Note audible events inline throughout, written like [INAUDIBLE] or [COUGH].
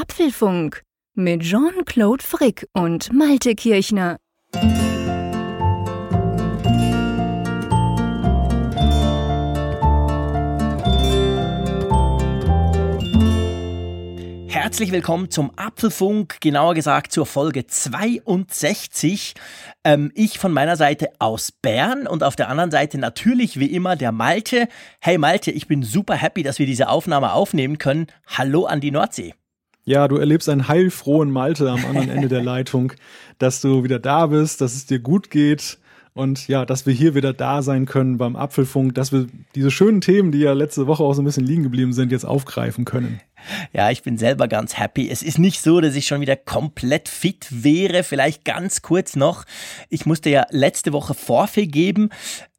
Apfelfunk mit Jean-Claude Frick und Malte Kirchner. Herzlich willkommen zum Apfelfunk, genauer gesagt zur Folge 62. Ähm, ich von meiner Seite aus Bern und auf der anderen Seite natürlich wie immer der Malte. Hey Malte, ich bin super happy, dass wir diese Aufnahme aufnehmen können. Hallo an die Nordsee. Ja, du erlebst einen heilfrohen Malte am anderen Ende der Leitung, dass du wieder da bist, dass es dir gut geht und ja, dass wir hier wieder da sein können beim Apfelfunk, dass wir diese schönen Themen, die ja letzte Woche auch so ein bisschen liegen geblieben sind, jetzt aufgreifen können. Ja, ich bin selber ganz happy. Es ist nicht so, dass ich schon wieder komplett fit wäre. Vielleicht ganz kurz noch. Ich musste ja letzte Woche Vorfee geben.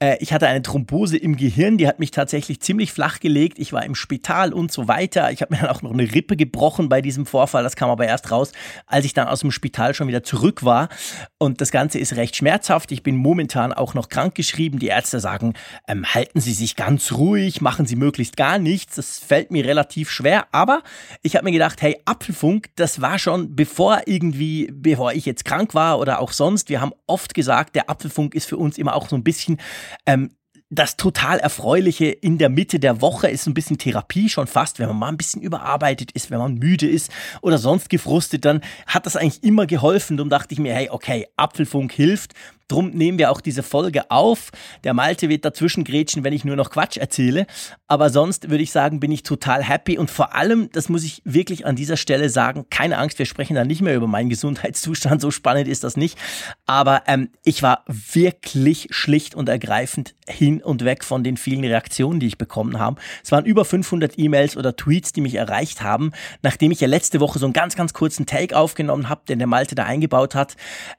Äh, ich hatte eine Thrombose im Gehirn, die hat mich tatsächlich ziemlich flach gelegt. Ich war im Spital und so weiter. Ich habe mir dann auch noch eine Rippe gebrochen bei diesem Vorfall. Das kam aber erst raus, als ich dann aus dem Spital schon wieder zurück war. Und das Ganze ist recht schmerzhaft. Ich bin momentan auch noch krankgeschrieben. Die Ärzte sagen, ähm, halten Sie sich ganz ruhig, machen Sie möglichst gar nichts. Das fällt mir relativ schwer, aber ich habe mir gedacht, hey, Apfelfunk, das war schon bevor irgendwie, bevor ich jetzt krank war oder auch sonst. Wir haben oft gesagt, der Apfelfunk ist für uns immer auch so ein bisschen ähm, das total Erfreuliche in der Mitte der Woche ist ein bisschen Therapie schon fast, wenn man mal ein bisschen überarbeitet ist, wenn man müde ist oder sonst gefrustet, dann hat das eigentlich immer geholfen. Darum dachte ich mir, hey, okay, Apfelfunk hilft. Drum nehmen wir auch diese Folge auf. Der Malte wird dazwischen grätschen, wenn ich nur noch Quatsch erzähle. Aber sonst würde ich sagen, bin ich total happy. Und vor allem, das muss ich wirklich an dieser Stelle sagen, keine Angst, wir sprechen da nicht mehr über meinen Gesundheitszustand. So spannend ist das nicht. Aber ähm, ich war wirklich schlicht und ergreifend hin und weg von den vielen Reaktionen, die ich bekommen habe. Es waren über 500 E-Mails oder Tweets, die mich erreicht haben, nachdem ich ja letzte Woche so einen ganz, ganz kurzen Take aufgenommen habe, den der Malte da eingebaut hat,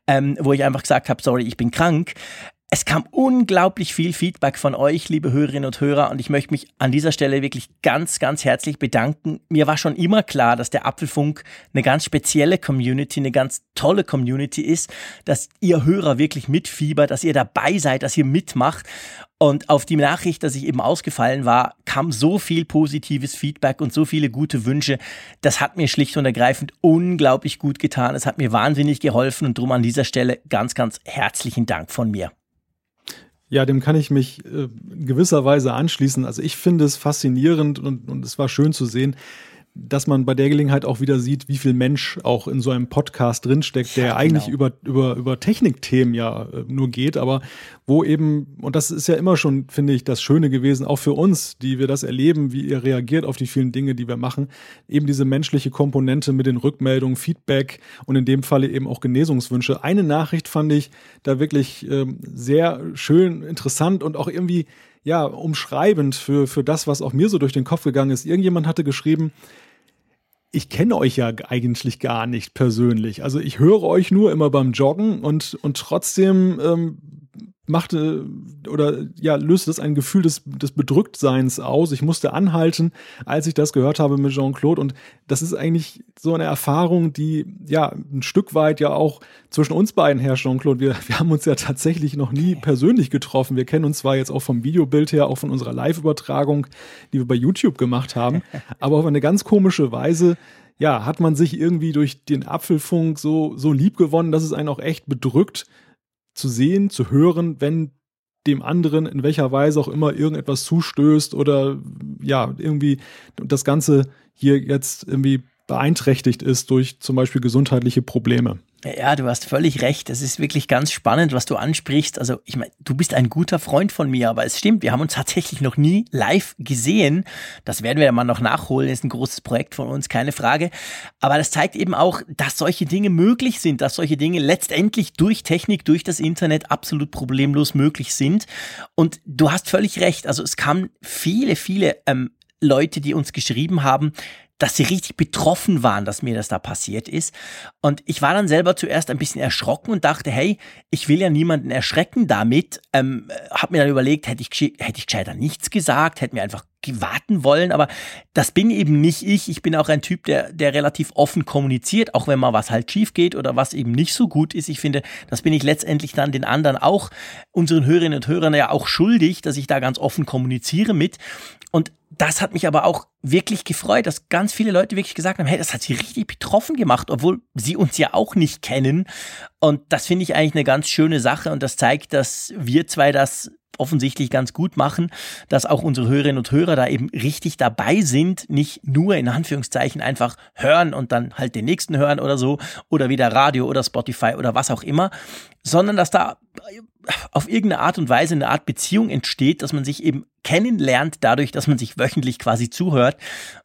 ähm, wo ich einfach gesagt habe, sorry, ich bin bin krank. Es kam unglaublich viel Feedback von euch, liebe Hörerinnen und Hörer, und ich möchte mich an dieser Stelle wirklich ganz, ganz herzlich bedanken. Mir war schon immer klar, dass der Apfelfunk eine ganz spezielle Community, eine ganz tolle Community ist, dass ihr Hörer wirklich mitfiebert, dass ihr dabei seid, dass ihr mitmacht. Und auf die Nachricht, dass ich eben ausgefallen war, kam so viel positives Feedback und so viele gute Wünsche. Das hat mir schlicht und ergreifend unglaublich gut getan. Es hat mir wahnsinnig geholfen und drum an dieser Stelle ganz, ganz herzlichen Dank von mir. Ja, dem kann ich mich äh, in gewisser Weise anschließen. Also ich finde es faszinierend und, und es war schön zu sehen, dass man bei der Gelegenheit auch wieder sieht, wie viel Mensch auch in so einem Podcast drinsteckt, der ja, eigentlich genau. über, über, über Technikthemen ja äh, nur geht, aber wo eben, und das ist ja immer schon, finde ich, das Schöne gewesen, auch für uns, die wir das erleben, wie ihr reagiert auf die vielen Dinge, die wir machen, eben diese menschliche Komponente mit den Rückmeldungen, Feedback und in dem Falle eben auch Genesungswünsche. Eine Nachricht fand ich da wirklich ähm, sehr schön, interessant und auch irgendwie ja, umschreibend für, für das, was auch mir so durch den Kopf gegangen ist. Irgendjemand hatte geschrieben, ich kenne euch ja eigentlich gar nicht persönlich. Also ich höre euch nur immer beim Joggen und, und trotzdem ähm, machte oder ja, löste das ein Gefühl des, des Bedrücktseins aus. Ich musste anhalten, als ich das gehört habe mit Jean-Claude. Und das ist eigentlich so eine Erfahrung, die ja ein Stück weit ja auch zwischen uns beiden herrscht, Jean-Claude. Wir, wir haben uns ja tatsächlich noch nie persönlich getroffen. Wir kennen uns zwar jetzt auch vom Videobild her, auch von unserer Live-Übertragung, die wir bei YouTube gemacht haben, [LAUGHS] aber auf eine ganz komische Weise ja, hat man sich irgendwie durch den Apfelfunk so, so lieb gewonnen, dass es einen auch echt bedrückt, zu sehen, zu hören, wenn dem anderen in welcher Weise auch immer irgendetwas zustößt oder ja, irgendwie das Ganze hier jetzt irgendwie beeinträchtigt ist durch zum Beispiel gesundheitliche Probleme. Ja, du hast völlig recht. Es ist wirklich ganz spannend, was du ansprichst. Also, ich meine, du bist ein guter Freund von mir, aber es stimmt, wir haben uns tatsächlich noch nie live gesehen. Das werden wir ja mal noch nachholen. Ist ein großes Projekt von uns, keine Frage. Aber das zeigt eben auch, dass solche Dinge möglich sind, dass solche Dinge letztendlich durch Technik, durch das Internet absolut problemlos möglich sind. Und du hast völlig recht. Also, es kamen viele, viele ähm, Leute, die uns geschrieben haben, dass sie richtig betroffen waren, dass mir das da passiert ist. Und ich war dann selber zuerst ein bisschen erschrocken und dachte, hey, ich will ja niemanden erschrecken damit. Ähm, hab mir dann überlegt, hätte ich, hätte ich gescheiter nichts gesagt, hätte mir einfach warten wollen, aber das bin eben nicht ich. Ich bin auch ein Typ, der, der relativ offen kommuniziert, auch wenn mal was halt schief geht oder was eben nicht so gut ist. Ich finde, das bin ich letztendlich dann den anderen auch, unseren Hörerinnen und Hörern ja auch schuldig, dass ich da ganz offen kommuniziere mit. Und das hat mich aber auch wirklich gefreut, dass ganz viele Leute wirklich gesagt haben, hey, das hat sie richtig betroffen gemacht, obwohl sie uns ja auch nicht kennen. Und das finde ich eigentlich eine ganz schöne Sache und das zeigt, dass wir zwei das offensichtlich ganz gut machen, dass auch unsere Hörerinnen und Hörer da eben richtig dabei sind, nicht nur in Anführungszeichen einfach hören und dann halt den nächsten hören oder so oder wieder Radio oder Spotify oder was auch immer, sondern dass da auf irgendeine Art und Weise eine Art Beziehung entsteht, dass man sich eben kennenlernt dadurch, dass man sich wöchentlich quasi zuhört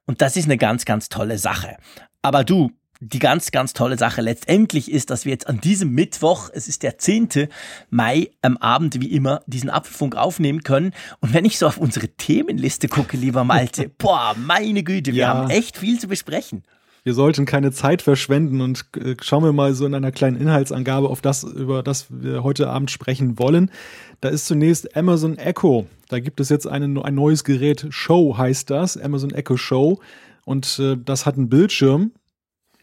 und das ist eine ganz, ganz tolle Sache. Aber du, die ganz, ganz tolle Sache letztendlich ist, dass wir jetzt an diesem Mittwoch, es ist der 10. Mai, am Abend wie immer diesen Apfelfunk aufnehmen können. Und wenn ich so auf unsere Themenliste gucke, lieber Malte, [LAUGHS] boah, meine Güte, wir ja. haben echt viel zu besprechen. Wir sollten keine Zeit verschwenden und äh, schauen wir mal so in einer kleinen Inhaltsangabe auf das, über das wir heute Abend sprechen wollen. Da ist zunächst Amazon Echo. Da gibt es jetzt eine, ein neues Gerät. Show heißt das. Amazon Echo Show. Und äh, das hat einen Bildschirm,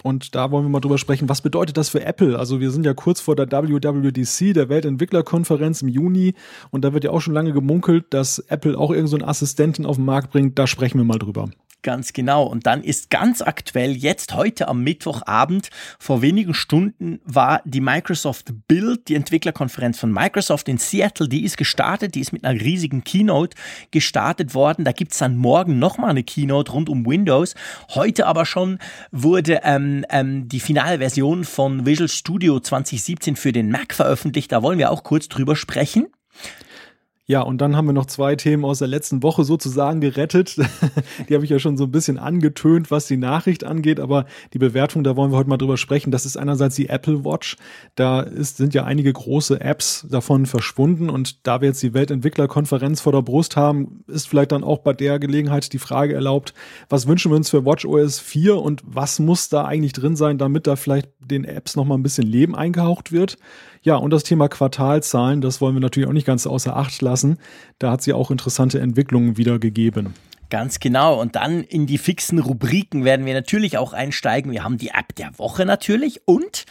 und da wollen wir mal drüber sprechen, was bedeutet das für Apple? Also wir sind ja kurz vor der WWDC, der Weltentwicklerkonferenz im Juni. Und da wird ja auch schon lange gemunkelt, dass Apple auch irgendeinen so Assistenten auf den Markt bringt. Da sprechen wir mal drüber. Ganz genau. Und dann ist ganz aktuell jetzt heute am Mittwochabend, vor wenigen Stunden war die Microsoft Build, die Entwicklerkonferenz von Microsoft in Seattle, die ist gestartet, die ist mit einer riesigen Keynote gestartet worden. Da gibt's dann morgen nochmal eine Keynote rund um Windows. Heute aber schon wurde ähm, ähm, die finale Version von Visual Studio 2017 für den Mac veröffentlicht. Da wollen wir auch kurz drüber sprechen. Ja, und dann haben wir noch zwei Themen aus der letzten Woche sozusagen gerettet. [LAUGHS] die habe ich ja schon so ein bisschen angetönt, was die Nachricht angeht, aber die Bewertung, da wollen wir heute mal drüber sprechen. Das ist einerseits die Apple Watch. Da ist, sind ja einige große Apps davon verschwunden und da wir jetzt die Weltentwicklerkonferenz vor der Brust haben, ist vielleicht dann auch bei der Gelegenheit die Frage erlaubt, was wünschen wir uns für Watch OS 4 und was muss da eigentlich drin sein, damit da vielleicht den Apps nochmal ein bisschen Leben eingehaucht wird? Ja, und das Thema Quartalzahlen, das wollen wir natürlich auch nicht ganz außer Acht lassen. Da hat sie auch interessante Entwicklungen wieder gegeben. Ganz genau. Und dann in die fixen Rubriken werden wir natürlich auch einsteigen. Wir haben die App der Woche natürlich und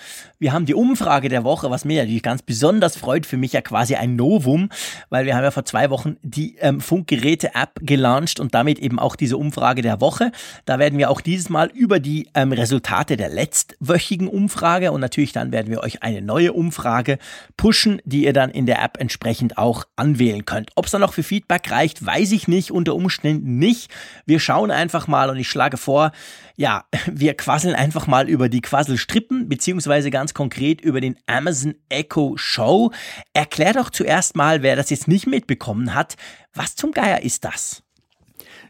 wir haben die Umfrage der Woche, was mir natürlich ganz besonders freut. Für mich ja quasi ein Novum, weil wir haben ja vor zwei Wochen die ähm, Funkgeräte-App gelauncht und damit eben auch diese Umfrage der Woche. Da werden wir auch dieses Mal über die ähm, Resultate der letztwöchigen Umfrage und natürlich dann werden wir euch eine neue Umfrage pushen, die ihr dann in der App entsprechend auch anwählen könnt. Ob es dann noch für Feedback reicht, weiß ich nicht. Unter Umständen nicht. Wir schauen einfach mal und ich schlage vor, ja, [LAUGHS] wir quasseln einfach mal über die Quasselstrippen, beziehungsweise ganz konkret über den Amazon Echo Show. Erklär doch zuerst mal, wer das jetzt nicht mitbekommen hat, was zum Geier ist das?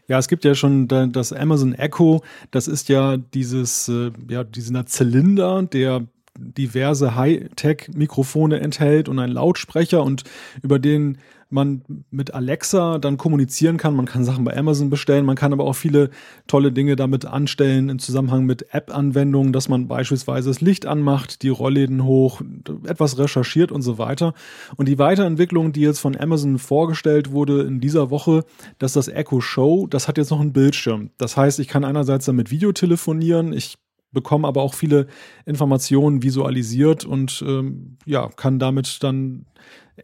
Ja, es gibt ja schon das Amazon Echo. Das ist ja dieses, äh, ja, dieser Zylinder, der diverse Hightech-Mikrofone enthält und einen Lautsprecher und über den man mit Alexa dann kommunizieren kann. Man kann Sachen bei Amazon bestellen, man kann aber auch viele tolle Dinge damit anstellen im Zusammenhang mit App-Anwendungen, dass man beispielsweise das Licht anmacht, die Rollläden hoch, etwas recherchiert und so weiter. Und die Weiterentwicklung, die jetzt von Amazon vorgestellt wurde in dieser Woche, dass das Echo Show, das hat jetzt noch einen Bildschirm. Das heißt, ich kann einerseits damit Video telefonieren, ich bekomme aber auch viele Informationen visualisiert und ähm, ja, kann damit dann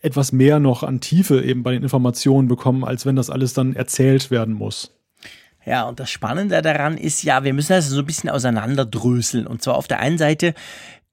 etwas mehr noch an Tiefe eben bei den Informationen bekommen, als wenn das alles dann erzählt werden muss. Ja, und das Spannende daran ist ja, wir müssen das so ein bisschen auseinanderdröseln. Und zwar auf der einen Seite,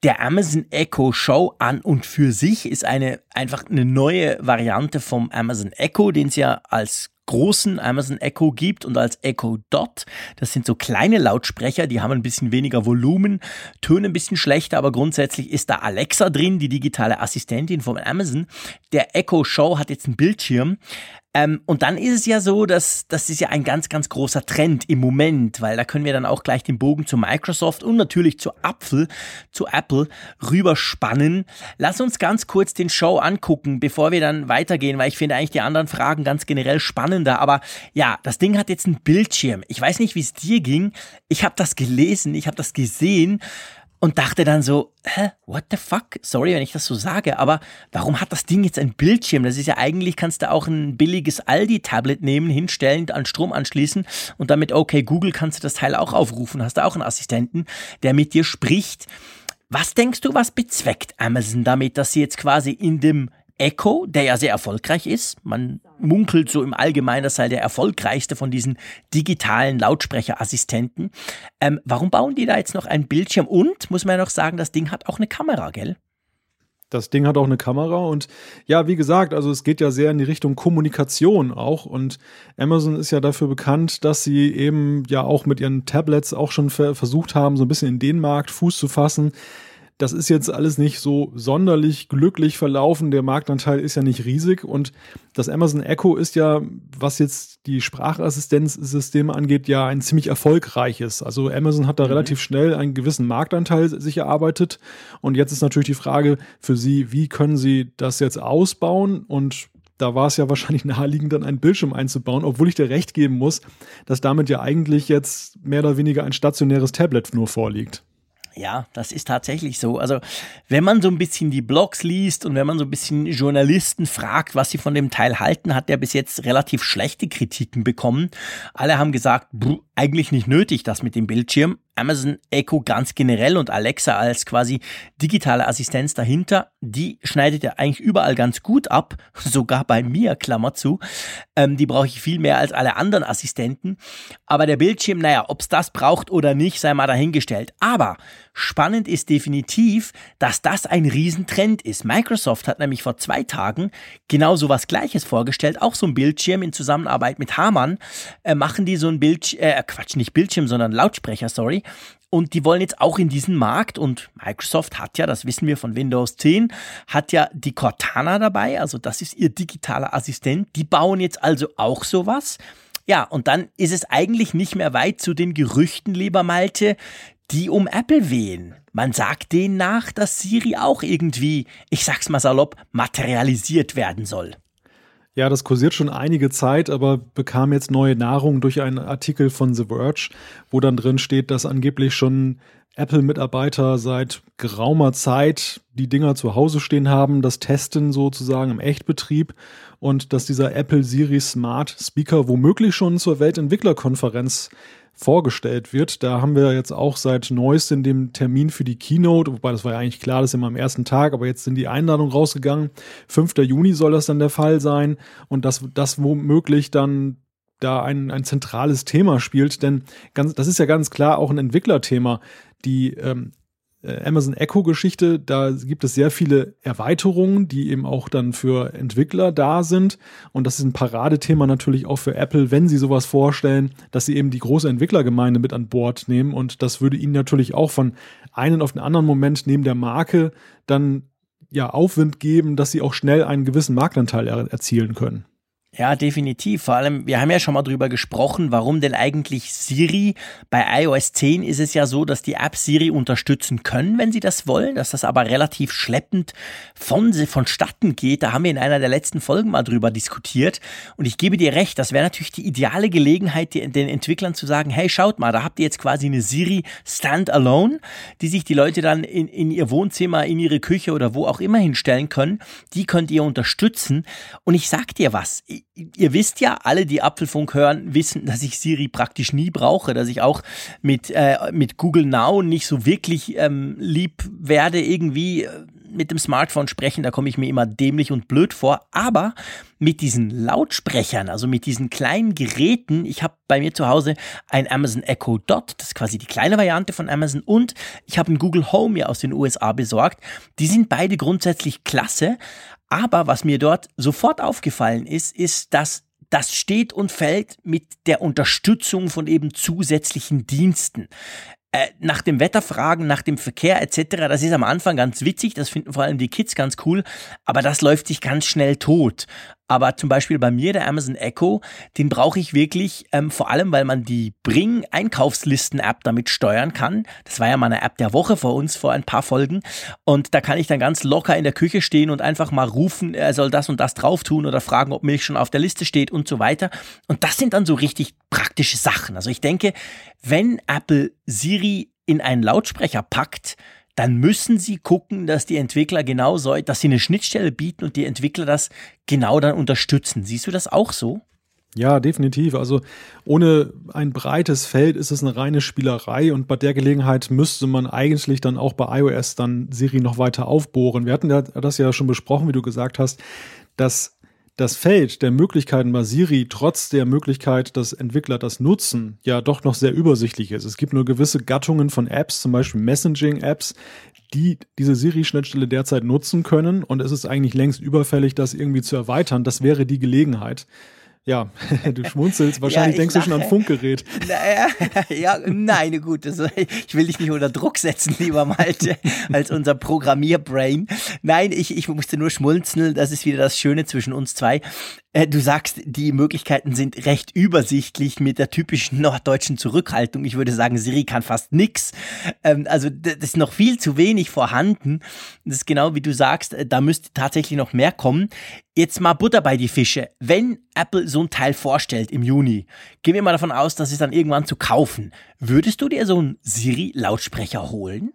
der Amazon Echo Show an und für sich ist eine einfach eine neue Variante vom Amazon Echo, den es ja als großen Amazon Echo gibt und als Echo Dot. Das sind so kleine Lautsprecher, die haben ein bisschen weniger Volumen, tönen ein bisschen schlechter, aber grundsätzlich ist da Alexa drin, die digitale Assistentin von Amazon. Der Echo Show hat jetzt einen Bildschirm. Ähm, und dann ist es ja so, dass das ist ja ein ganz, ganz großer Trend im Moment, weil da können wir dann auch gleich den Bogen zu Microsoft und natürlich zu Apfel, zu Apple rüberspannen. Lass uns ganz kurz den Show angucken, bevor wir dann weitergehen, weil ich finde eigentlich die anderen Fragen ganz generell spannender. Aber ja, das Ding hat jetzt einen Bildschirm. Ich weiß nicht, wie es dir ging. Ich habe das gelesen, ich habe das gesehen und dachte dann so, hä, what the fuck? Sorry, wenn ich das so sage, aber warum hat das Ding jetzt ein Bildschirm? Das ist ja eigentlich, kannst du auch ein billiges Aldi-Tablet nehmen, hinstellen, an Strom anschließen und damit, okay, Google kannst du das Teil auch aufrufen. Hast du auch einen Assistenten, der mit dir spricht. Was denkst du, was bezweckt Amazon damit, dass sie jetzt quasi in dem Echo, der ja sehr erfolgreich ist. Man munkelt so im Allgemeinen, das sei der erfolgreichste von diesen digitalen Lautsprecherassistenten. Ähm, warum bauen die da jetzt noch einen Bildschirm? Und, muss man ja noch sagen, das Ding hat auch eine Kamera, gell? Das Ding hat auch eine Kamera und ja, wie gesagt, also es geht ja sehr in die Richtung Kommunikation auch und Amazon ist ja dafür bekannt, dass sie eben ja auch mit ihren Tablets auch schon versucht haben, so ein bisschen in den Markt Fuß zu fassen. Das ist jetzt alles nicht so sonderlich glücklich verlaufen. Der Marktanteil ist ja nicht riesig und das Amazon Echo ist ja, was jetzt die Sprachassistenzsysteme angeht, ja ein ziemlich erfolgreiches. Also Amazon hat da mhm. relativ schnell einen gewissen Marktanteil sich erarbeitet und jetzt ist natürlich die Frage für Sie, wie können Sie das jetzt ausbauen und da war es ja wahrscheinlich [LAUGHS] naheliegend, dann einen Bildschirm einzubauen, obwohl ich dir recht geben muss, dass damit ja eigentlich jetzt mehr oder weniger ein stationäres Tablet nur vorliegt. Ja, das ist tatsächlich so. Also, wenn man so ein bisschen die Blogs liest und wenn man so ein bisschen Journalisten fragt, was sie von dem Teil halten, hat der bis jetzt relativ schlechte Kritiken bekommen. Alle haben gesagt, eigentlich nicht nötig, das mit dem Bildschirm. Amazon Echo ganz generell und Alexa als quasi digitale Assistenz dahinter, die schneidet ja eigentlich überall ganz gut ab, [LAUGHS] sogar bei mir, Klammer zu. Ähm, die brauche ich viel mehr als alle anderen Assistenten. Aber der Bildschirm, naja, ob es das braucht oder nicht, sei mal dahingestellt. Aber spannend ist definitiv, dass das ein Riesentrend ist. Microsoft hat nämlich vor zwei Tagen genau so was Gleiches vorgestellt, auch so ein Bildschirm in Zusammenarbeit mit Hamann, äh, machen die so ein Bildschirm, äh, Quatsch, nicht Bildschirm, sondern Lautsprecher, sorry, und die wollen jetzt auch in diesen Markt und Microsoft hat ja, das wissen wir von Windows 10, hat ja die Cortana dabei, also das ist ihr digitaler Assistent. Die bauen jetzt also auch sowas. Ja, und dann ist es eigentlich nicht mehr weit zu den Gerüchten, lieber Malte, die um Apple wehen. Man sagt denen nach, dass Siri auch irgendwie, ich sag's mal salopp, materialisiert werden soll. Ja, das kursiert schon einige Zeit, aber bekam jetzt neue Nahrung durch einen Artikel von The Verge, wo dann drin steht, dass angeblich schon Apple-Mitarbeiter seit geraumer Zeit die Dinger zu Hause stehen haben, das testen sozusagen im Echtbetrieb und dass dieser Apple Siri Smart Speaker womöglich schon zur Weltentwicklerkonferenz vorgestellt wird. Da haben wir jetzt auch seit neuestem den Termin für die Keynote, wobei das war ja eigentlich klar, das ist immer am ersten Tag, aber jetzt sind die Einladungen rausgegangen. 5. Juni soll das dann der Fall sein und dass das womöglich dann da ein, ein zentrales Thema spielt, denn ganz, das ist ja ganz klar auch ein Entwicklerthema. Die ähm, äh, Amazon Echo-Geschichte, da gibt es sehr viele Erweiterungen, die eben auch dann für Entwickler da sind. Und das ist ein Paradethema natürlich auch für Apple, wenn sie sowas vorstellen, dass sie eben die große Entwicklergemeinde mit an Bord nehmen. Und das würde ihnen natürlich auch von einem auf den anderen Moment neben der Marke dann ja Aufwind geben, dass sie auch schnell einen gewissen Marktanteil er erzielen können. Ja, definitiv. Vor allem, wir haben ja schon mal drüber gesprochen, warum denn eigentlich Siri, bei iOS 10 ist es ja so, dass die App Siri unterstützen können, wenn sie das wollen, dass das aber relativ schleppend von, vonstatten geht. Da haben wir in einer der letzten Folgen mal drüber diskutiert. Und ich gebe dir recht, das wäre natürlich die ideale Gelegenheit, den Entwicklern zu sagen, hey, schaut mal, da habt ihr jetzt quasi eine Siri Standalone, die sich die Leute dann in, in ihr Wohnzimmer, in ihre Küche oder wo auch immer hinstellen können. Die könnt ihr unterstützen. Und ich sag dir was, ihr wisst ja, alle, die Apfelfunk hören, wissen, dass ich Siri praktisch nie brauche, dass ich auch mit, äh, mit Google Now nicht so wirklich ähm, lieb werde, irgendwie äh, mit dem Smartphone sprechen, da komme ich mir immer dämlich und blöd vor. Aber mit diesen Lautsprechern, also mit diesen kleinen Geräten, ich habe bei mir zu Hause ein Amazon Echo Dot, das ist quasi die kleine Variante von Amazon, und ich habe ein Google Home mir aus den USA besorgt. Die sind beide grundsätzlich klasse, aber was mir dort sofort aufgefallen ist, ist, dass das steht und fällt mit der Unterstützung von eben zusätzlichen Diensten. Äh, nach dem Wetter fragen, nach dem Verkehr etc., das ist am Anfang ganz witzig, das finden vor allem die Kids ganz cool, aber das läuft sich ganz schnell tot. Aber zum Beispiel bei mir, der Amazon Echo, den brauche ich wirklich ähm, vor allem, weil man die Bring Einkaufslisten-App damit steuern kann. Das war ja mal eine App der Woche vor uns vor ein paar Folgen. Und da kann ich dann ganz locker in der Küche stehen und einfach mal rufen, er soll das und das drauf tun oder fragen, ob Milch schon auf der Liste steht und so weiter. Und das sind dann so richtig praktische Sachen. Also ich denke, wenn Apple Siri in einen Lautsprecher packt, dann müssen sie gucken, dass die Entwickler genau so, dass sie eine Schnittstelle bieten und die Entwickler das genau dann unterstützen. Siehst du das auch so? Ja, definitiv. Also ohne ein breites Feld ist es eine reine Spielerei und bei der Gelegenheit müsste man eigentlich dann auch bei iOS dann Siri noch weiter aufbohren. Wir hatten das ja schon besprochen, wie du gesagt hast, dass das Feld der Möglichkeiten bei Siri trotz der Möglichkeit, dass Entwickler das nutzen, ja doch noch sehr übersichtlich ist. Es gibt nur gewisse Gattungen von Apps, zum Beispiel Messaging-Apps, die diese Siri-Schnittstelle derzeit nutzen können und es ist eigentlich längst überfällig, das irgendwie zu erweitern. Das wäre die Gelegenheit. Ja, [LAUGHS] du schmunzelst. Wahrscheinlich ja, denkst lache. du schon an Funkgerät. [LAUGHS] Naja, [LAUGHS] ja, nein, gut. Also, ich will dich nicht unter Druck setzen, lieber Malte, als unser Programmierbrain. Nein, ich, ich musste nur schmunzeln. Das ist wieder das Schöne zwischen uns zwei. Äh, du sagst, die Möglichkeiten sind recht übersichtlich mit der typischen norddeutschen Zurückhaltung. Ich würde sagen, Siri kann fast nix. Ähm, also das ist noch viel zu wenig vorhanden. Das ist genau wie du sagst, äh, da müsste tatsächlich noch mehr kommen. Jetzt mal Butter bei die Fische. Wenn Apple so ein Teil vorstellt im Juni, gehen wir mal davon aus, dass es dann irgendwann zu kaufen. Würdest du dir so einen Siri-Lautsprecher holen?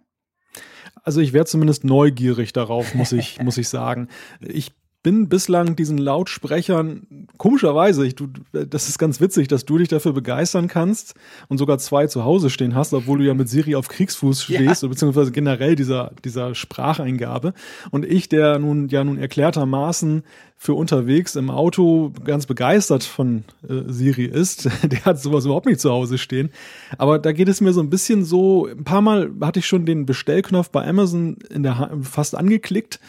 Also ich wäre zumindest neugierig darauf, muss ich, muss ich sagen. Ich bin bislang diesen Lautsprechern, komischerweise, ich, du, das ist ganz witzig, dass du dich dafür begeistern kannst und sogar zwei zu Hause stehen hast, obwohl du ja mit Siri auf Kriegsfuß stehst, ja. beziehungsweise generell dieser, dieser Spracheingabe. Und ich, der nun ja nun erklärtermaßen für unterwegs im Auto ganz begeistert von äh, Siri ist, [LAUGHS] der hat sowas überhaupt nicht zu Hause stehen. Aber da geht es mir so ein bisschen so, ein paar Mal hatte ich schon den Bestellknopf bei Amazon in der fast angeklickt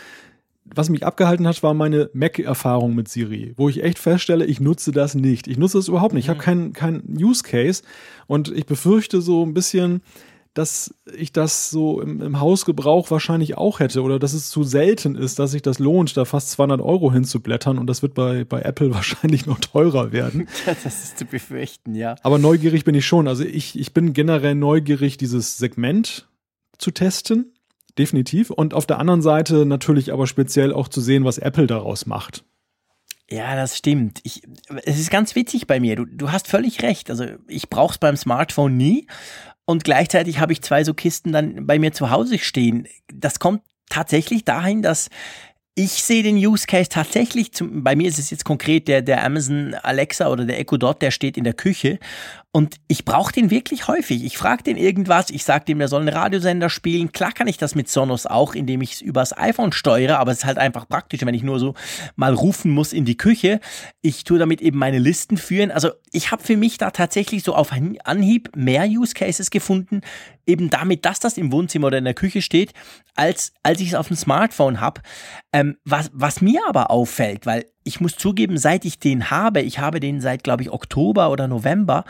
was mich abgehalten hat, war meine Mac-Erfahrung mit Siri, wo ich echt feststelle, ich nutze das nicht. Ich nutze es überhaupt nicht. Ich habe keinen kein Use Case und ich befürchte so ein bisschen, dass ich das so im, im Hausgebrauch wahrscheinlich auch hätte oder dass es zu selten ist, dass sich das lohnt, da fast 200 Euro hinzublättern und das wird bei, bei Apple [LAUGHS] wahrscheinlich noch teurer werden. [LAUGHS] das ist zu befürchten, ja. Aber neugierig bin ich schon. Also ich, ich bin generell neugierig, dieses Segment zu testen definitiv. Und auf der anderen Seite natürlich aber speziell auch zu sehen, was Apple daraus macht. Ja, das stimmt. Ich, es ist ganz witzig bei mir. Du, du hast völlig recht. Also ich brauche es beim Smartphone nie. Und gleichzeitig habe ich zwei so Kisten dann bei mir zu Hause stehen. Das kommt tatsächlich dahin, dass ich sehe den Use Case tatsächlich, zum, bei mir ist es jetzt konkret der, der Amazon Alexa oder der Echo Dot, der steht in der Küche und ich brauche den wirklich häufig. Ich frage den irgendwas, ich sage dem, er soll einen Radiosender spielen. Klar kann ich das mit Sonos auch, indem ich es übers iPhone steuere, aber es ist halt einfach praktisch, wenn ich nur so mal rufen muss in die Küche. Ich tue damit eben meine Listen führen. Also ich habe für mich da tatsächlich so auf Anhieb mehr Use Cases gefunden, eben damit, dass das im Wohnzimmer oder in der Küche steht, als als ich es auf dem Smartphone habe. Ähm, was, was mir aber auffällt, weil ich muss zugeben, seit ich den habe, ich habe den seit, glaube ich, Oktober oder November,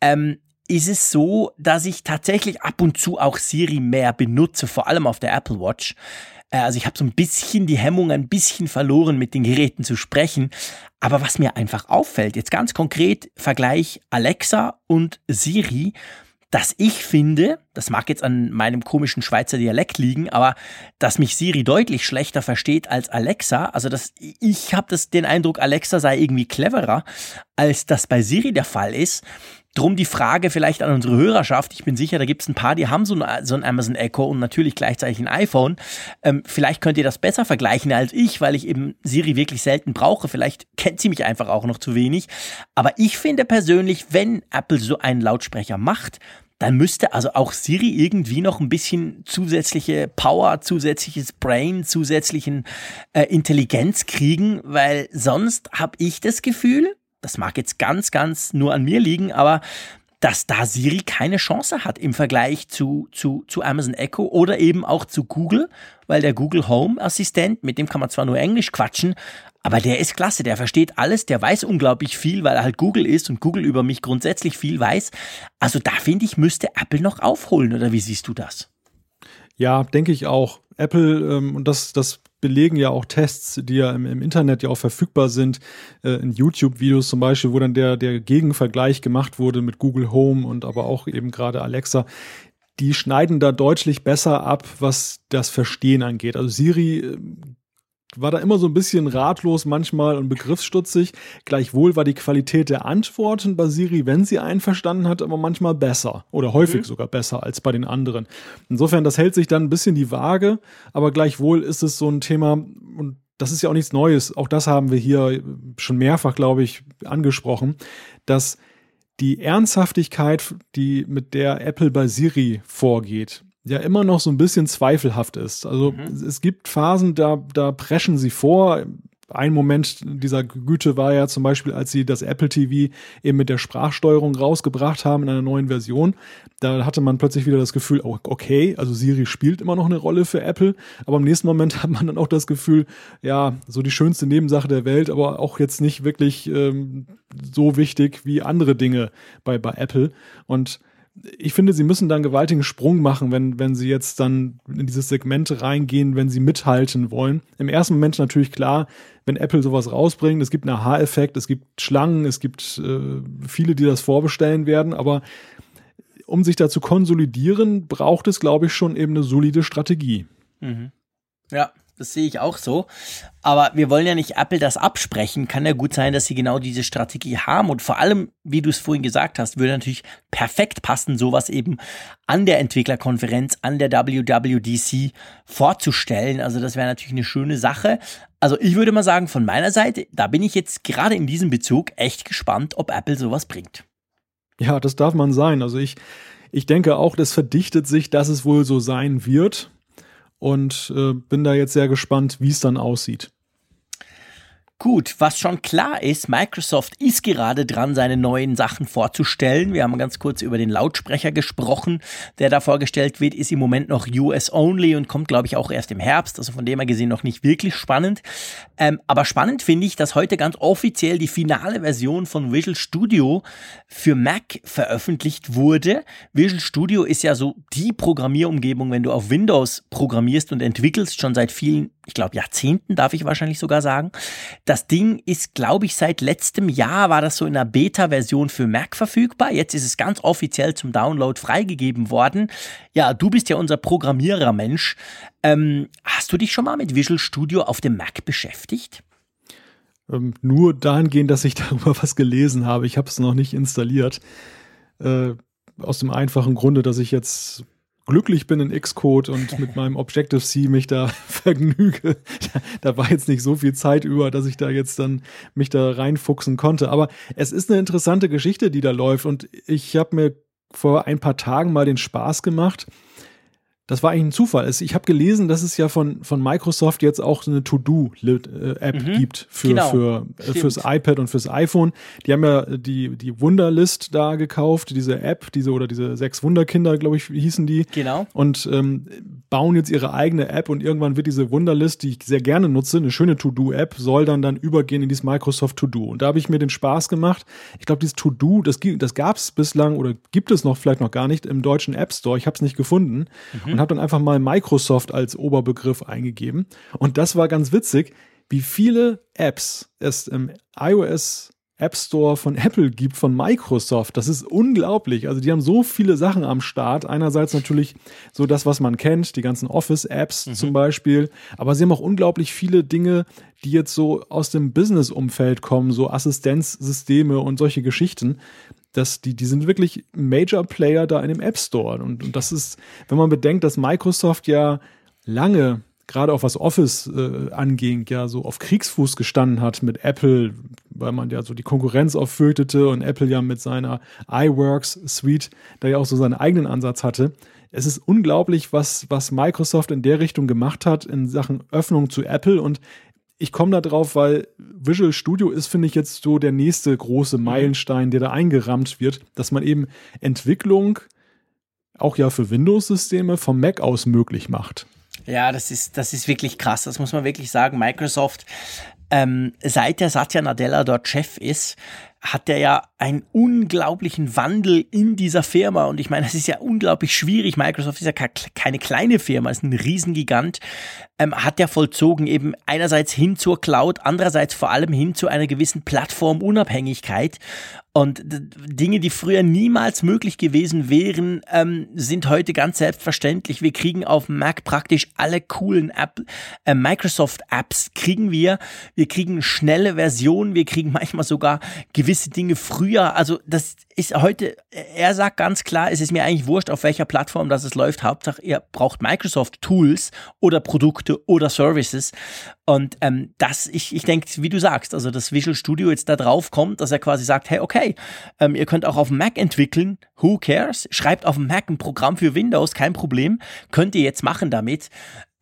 ähm, ist es so, dass ich tatsächlich ab und zu auch Siri mehr benutze, vor allem auf der Apple Watch. Äh, also ich habe so ein bisschen die Hemmung ein bisschen verloren, mit den Geräten zu sprechen. Aber was mir einfach auffällt, jetzt ganz konkret Vergleich Alexa und Siri, dass ich finde, das mag jetzt an meinem komischen Schweizer Dialekt liegen, aber dass mich Siri deutlich schlechter versteht als Alexa. Also dass ich habe das den Eindruck, Alexa sei irgendwie cleverer, als das bei Siri der Fall ist. Drum die Frage vielleicht an unsere Hörerschaft. Ich bin sicher, da gibt es ein paar, die haben so ein, so ein Amazon Echo und natürlich gleichzeitig ein iPhone. Ähm, vielleicht könnt ihr das besser vergleichen als ich, weil ich eben Siri wirklich selten brauche. Vielleicht kennt sie mich einfach auch noch zu wenig. Aber ich finde persönlich, wenn Apple so einen Lautsprecher macht, dann müsste also auch Siri irgendwie noch ein bisschen zusätzliche Power, zusätzliches Brain, zusätzlichen äh, Intelligenz kriegen, weil sonst habe ich das Gefühl, das mag jetzt ganz, ganz nur an mir liegen, aber dass da Siri keine Chance hat im Vergleich zu, zu, zu Amazon Echo oder eben auch zu Google, weil der Google Home Assistent, mit dem kann man zwar nur Englisch quatschen, aber der ist klasse, der versteht alles, der weiß unglaublich viel, weil er halt Google ist und Google über mich grundsätzlich viel weiß. Also da finde ich, müsste Apple noch aufholen, oder wie siehst du das? Ja, denke ich auch. Apple, ähm, und das, das belegen ja auch Tests, die ja im, im Internet ja auch verfügbar sind, äh, in YouTube-Videos zum Beispiel, wo dann der, der Gegenvergleich gemacht wurde mit Google Home und aber auch eben gerade Alexa. Die schneiden da deutlich besser ab, was das Verstehen angeht. Also Siri äh, war da immer so ein bisschen ratlos manchmal und begriffsstutzig. Gleichwohl war die Qualität der Antworten bei Siri, wenn sie einverstanden hat, aber manchmal besser oder häufig mhm. sogar besser als bei den anderen. Insofern, das hält sich dann ein bisschen die Waage, aber gleichwohl ist es so ein Thema und das ist ja auch nichts Neues. Auch das haben wir hier schon mehrfach, glaube ich, angesprochen, dass die Ernsthaftigkeit, die mit der Apple bei Siri vorgeht, ja immer noch so ein bisschen zweifelhaft ist. Also mhm. es gibt Phasen, da, da preschen sie vor ein Moment dieser Güte war ja zum Beispiel, als sie das Apple TV eben mit der Sprachsteuerung rausgebracht haben in einer neuen Version. Da hatte man plötzlich wieder das Gefühl, oh, okay, also Siri spielt immer noch eine Rolle für Apple, aber im nächsten Moment [LAUGHS] hat man dann auch das Gefühl, ja, so die schönste Nebensache der Welt, aber auch jetzt nicht wirklich ähm, so wichtig wie andere Dinge bei, bei Apple. Und ich finde, sie müssen da einen gewaltigen Sprung machen, wenn, wenn sie jetzt dann in dieses Segment reingehen, wenn sie mithalten wollen. Im ersten Moment natürlich klar, wenn Apple sowas rausbringt, es gibt einen Aha-Effekt, es gibt Schlangen, es gibt äh, viele, die das vorbestellen werden, aber um sich da zu konsolidieren, braucht es, glaube ich, schon eben eine solide Strategie. Mhm. Ja, das sehe ich auch so. Aber wir wollen ja nicht Apple das absprechen. Kann ja gut sein, dass sie genau diese Strategie haben. Und vor allem, wie du es vorhin gesagt hast, würde natürlich perfekt passen, sowas eben an der Entwicklerkonferenz, an der WWDC vorzustellen. Also das wäre natürlich eine schöne Sache. Also ich würde mal sagen, von meiner Seite, da bin ich jetzt gerade in diesem Bezug echt gespannt, ob Apple sowas bringt. Ja, das darf man sein. Also ich, ich denke auch, das verdichtet sich, dass es wohl so sein wird und äh, bin da jetzt sehr gespannt, wie es dann aussieht. Gut, was schon klar ist, Microsoft ist gerade dran, seine neuen Sachen vorzustellen. Wir haben ganz kurz über den Lautsprecher gesprochen, der da vorgestellt wird, ist im Moment noch US-only und kommt, glaube ich, auch erst im Herbst. Also von dem her gesehen noch nicht wirklich spannend. Ähm, aber spannend finde ich, dass heute ganz offiziell die finale Version von Visual Studio für Mac veröffentlicht wurde. Visual Studio ist ja so die Programmierumgebung, wenn du auf Windows programmierst und entwickelst, schon seit vielen ich glaube, Jahrzehnten, darf ich wahrscheinlich sogar sagen. Das Ding ist, glaube ich, seit letztem Jahr war das so in einer Beta-Version für Mac verfügbar. Jetzt ist es ganz offiziell zum Download freigegeben worden. Ja, du bist ja unser Programmierer-Mensch. Ähm, hast du dich schon mal mit Visual Studio auf dem Mac beschäftigt? Ähm, nur dahingehend, dass ich [LAUGHS] darüber was gelesen habe. Ich habe es noch nicht installiert. Äh, aus dem einfachen Grunde, dass ich jetzt glücklich bin in Xcode und mit meinem [LAUGHS] Objective-C mich da [LAUGHS] vergnüge. Da, da, war jetzt nicht so viel Zeit über, dass ich da jetzt dann mich da reinfuchsen konnte. Aber es ist eine interessante Geschichte, die da läuft. Und ich habe mir vor ein paar Tagen mal den Spaß gemacht, das war eigentlich ein Zufall. Ich habe gelesen, dass es ja von, von Microsoft jetzt auch eine To-Do-App mhm. gibt für, genau. für, äh, fürs iPad und fürs iPhone. Die haben ja die, die Wunderlist da gekauft, diese App, diese oder diese sechs Wunderkinder, glaube ich, hießen die. Genau. Und ähm, bauen jetzt ihre eigene App und irgendwann wird diese Wunderlist, die ich sehr gerne nutze, eine schöne To-Do-App, soll dann dann übergehen in dieses Microsoft To-Do. Und da habe ich mir den Spaß gemacht. Ich glaube, dieses To-Do, das, das gab es bislang oder gibt es noch vielleicht noch gar nicht im deutschen App Store. Ich habe es nicht gefunden. Mhm und habe dann einfach mal Microsoft als Oberbegriff eingegeben. Und das war ganz witzig, wie viele Apps es im iOS App Store von Apple gibt, von Microsoft. Das ist unglaublich. Also die haben so viele Sachen am Start. Einerseits natürlich so das, was man kennt, die ganzen Office-Apps mhm. zum Beispiel. Aber sie haben auch unglaublich viele Dinge, die jetzt so aus dem Business-Umfeld kommen, so Assistenzsysteme und solche Geschichten dass die, die sind wirklich Major Player da in dem App Store. Und, und das ist, wenn man bedenkt, dass Microsoft ja lange gerade auch was Office äh, anging, ja so auf Kriegsfuß gestanden hat mit Apple, weil man ja so die Konkurrenz auffürchtete und Apple ja mit seiner iWorks Suite da ja auch so seinen eigenen Ansatz hatte. Es ist unglaublich, was, was Microsoft in der Richtung gemacht hat in Sachen Öffnung zu Apple und ich komme da drauf, weil Visual Studio ist, finde ich, jetzt so der nächste große mhm. Meilenstein, der da eingerammt wird, dass man eben Entwicklung auch ja für Windows-Systeme vom Mac aus möglich macht. Ja, das ist, das ist wirklich krass. Das muss man wirklich sagen. Microsoft, ähm, seit der Satya Nadella dort Chef ist, hat er ja einen unglaublichen Wandel in dieser Firma. Und ich meine, es ist ja unglaublich schwierig. Microsoft ist ja keine kleine Firma, ist ein Riesengigant. Ähm, hat er vollzogen eben einerseits hin zur Cloud, andererseits vor allem hin zu einer gewissen Plattformunabhängigkeit. Und Dinge, die früher niemals möglich gewesen wären, ähm, sind heute ganz selbstverständlich. Wir kriegen auf Mac praktisch alle coolen App, äh, Microsoft Apps kriegen wir. Wir kriegen schnelle Versionen, wir kriegen manchmal sogar gewisse Dinge früher, also das ist heute, er sagt ganz klar, es ist mir eigentlich wurscht, auf welcher Plattform das es läuft. Hauptsache, ihr braucht Microsoft Tools oder Produkte oder Services. Und ähm, das, ich, ich denke, wie du sagst, also das Visual Studio jetzt da drauf kommt, dass er quasi sagt, hey, okay, ähm, ihr könnt auch auf dem Mac entwickeln, who cares? Schreibt auf dem Mac ein Programm für Windows, kein Problem, könnt ihr jetzt machen damit.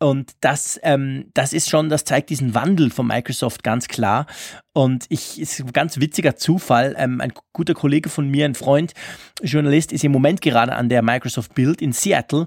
Und das, ähm, das ist schon, das zeigt diesen Wandel von Microsoft ganz klar. Und ich, ist ein ganz witziger Zufall. Ähm, ein guter Kollege von mir, ein Freund, Journalist, ist im Moment gerade an der Microsoft Build in Seattle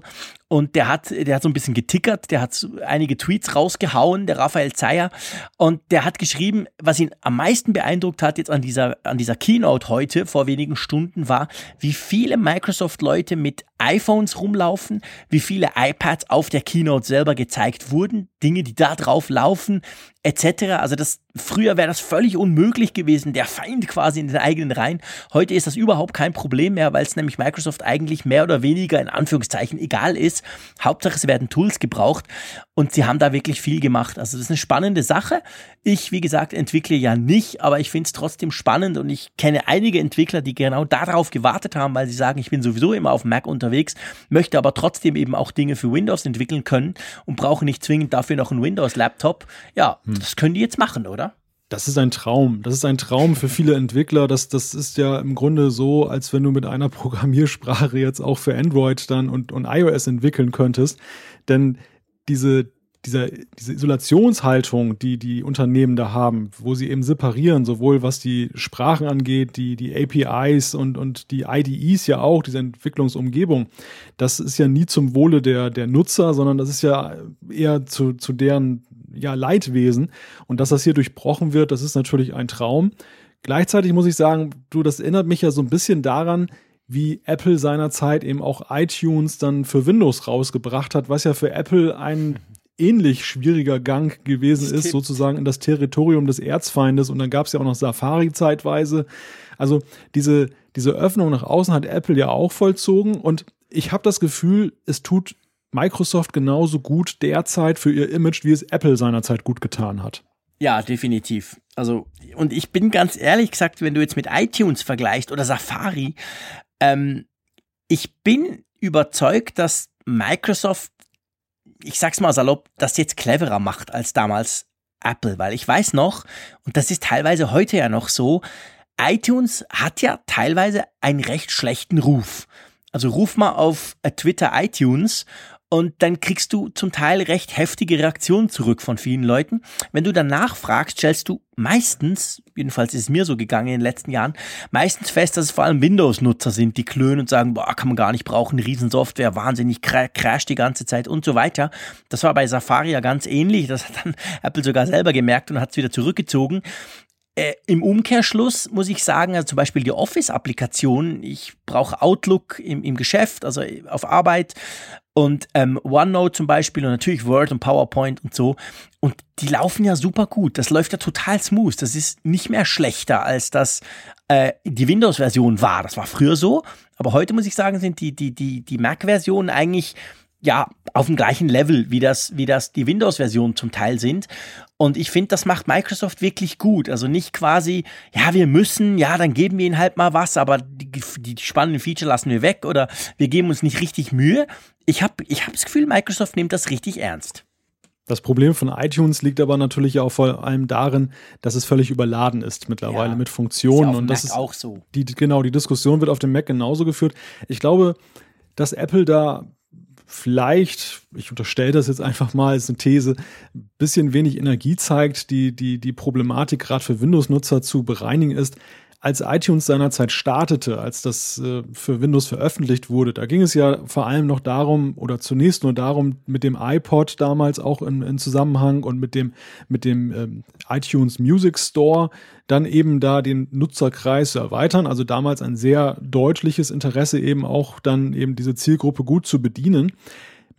und der hat, der hat so ein bisschen getickert, der hat einige Tweets rausgehauen, der Raphael Zeyer. Und der hat geschrieben, was ihn am meisten beeindruckt hat jetzt an dieser, an dieser Keynote heute, vor wenigen Stunden, war, wie viele Microsoft-Leute mit iPhones rumlaufen, wie viele iPads auf der Keynote selber gezeigt wurden, Dinge, die da drauf laufen, etc. Also das früher wäre das völlig unmöglich gewesen, der Feind quasi in den eigenen Reihen. Heute ist das überhaupt kein Problem mehr, weil es nämlich Microsoft eigentlich mehr oder weniger in Anführungszeichen egal ist. Hauptsache es werden Tools gebraucht und sie haben da wirklich viel gemacht. Also das ist eine spannende Sache. Ich, wie gesagt, entwickle ja nicht, aber ich finde es trotzdem spannend und ich kenne einige Entwickler, die genau darauf gewartet haben, weil sie sagen, ich bin sowieso immer auf Mac unterwegs, möchte aber trotzdem eben auch Dinge für Windows entwickeln können und brauche nicht zwingend dafür noch einen Windows-Laptop. Ja, hm. das können die jetzt machen, oder? Das ist ein Traum. Das ist ein Traum für viele Entwickler. Das, das ist ja im Grunde so, als wenn du mit einer [LAUGHS] Programmiersprache jetzt auch für Android dann und, und iOS entwickeln könntest. Denn diese, dieser, diese Isolationshaltung, die die Unternehmen da haben, wo sie eben separieren, sowohl was die Sprachen angeht, die, die APIs und, und die IDEs ja auch, diese Entwicklungsumgebung, das ist ja nie zum Wohle der, der Nutzer, sondern das ist ja eher zu, zu deren ja, Leidwesen. Und dass das hier durchbrochen wird, das ist natürlich ein Traum. Gleichzeitig muss ich sagen, du, das erinnert mich ja so ein bisschen daran, wie Apple seinerzeit eben auch iTunes dann für Windows rausgebracht hat, was ja für Apple ein [LAUGHS] ähnlich schwieriger Gang gewesen ist, sozusagen in das Territorium des Erzfeindes. Und dann gab es ja auch noch Safari zeitweise. Also diese, diese Öffnung nach außen hat Apple ja auch vollzogen. Und ich habe das Gefühl, es tut Microsoft genauso gut derzeit für ihr Image, wie es Apple seinerzeit gut getan hat. Ja, definitiv. Also, und ich bin ganz ehrlich gesagt, wenn du jetzt mit iTunes vergleichst oder Safari, ähm, ich bin überzeugt, dass Microsoft, ich sag's mal salopp, das jetzt cleverer macht als damals Apple, weil ich weiß noch, und das ist teilweise heute ja noch so, iTunes hat ja teilweise einen recht schlechten Ruf. Also ruf mal auf äh, Twitter iTunes und dann kriegst du zum Teil recht heftige Reaktionen zurück von vielen Leuten. Wenn du danach fragst, stellst du meistens, jedenfalls ist es mir so gegangen in den letzten Jahren, meistens fest, dass es vor allem Windows-Nutzer sind, die klönen und sagen, boah, kann man gar nicht brauchen, Riesensoftware, wahnsinnig, crasht die ganze Zeit und so weiter. Das war bei Safari ja ganz ähnlich. Das hat dann [LAUGHS] Apple sogar selber gemerkt und hat es wieder zurückgezogen. Äh, Im Umkehrschluss muss ich sagen, also zum Beispiel die Office-Applikation, ich brauche Outlook im, im Geschäft, also auf Arbeit und ähm, OneNote zum Beispiel und natürlich Word und PowerPoint und so. Und die laufen ja super gut. Das läuft ja total smooth. Das ist nicht mehr schlechter, als das äh, die Windows-Version war. Das war früher so. Aber heute muss ich sagen, sind die, die, die, die Mac-Versionen eigentlich ja, auf dem gleichen Level, wie das, wie das die Windows-Versionen zum Teil sind. Und ich finde, das macht Microsoft wirklich gut. Also nicht quasi, ja, wir müssen, ja, dann geben wir ihnen halt mal was, aber die, die, die spannenden Feature lassen wir weg oder wir geben uns nicht richtig Mühe. Ich habe ich hab das Gefühl, Microsoft nimmt das richtig ernst. Das Problem von iTunes liegt aber natürlich auch vor allem darin, dass es völlig überladen ist mittlerweile ja, mit Funktionen. Ist ja und das Mac ist auch so. Die, genau, die Diskussion wird auf dem Mac genauso geführt. Ich glaube, dass Apple da vielleicht, ich unterstelle das jetzt einfach mal, ist eine These, ein bisschen wenig Energie zeigt, die, die, die Problematik gerade für Windows-Nutzer zu bereinigen ist als iTunes seinerzeit startete, als das äh, für Windows veröffentlicht wurde, da ging es ja vor allem noch darum oder zunächst nur darum, mit dem iPod damals auch in, in Zusammenhang und mit dem, mit dem ähm, iTunes Music Store dann eben da den Nutzerkreis zu erweitern. Also damals ein sehr deutliches Interesse eben auch dann eben diese Zielgruppe gut zu bedienen.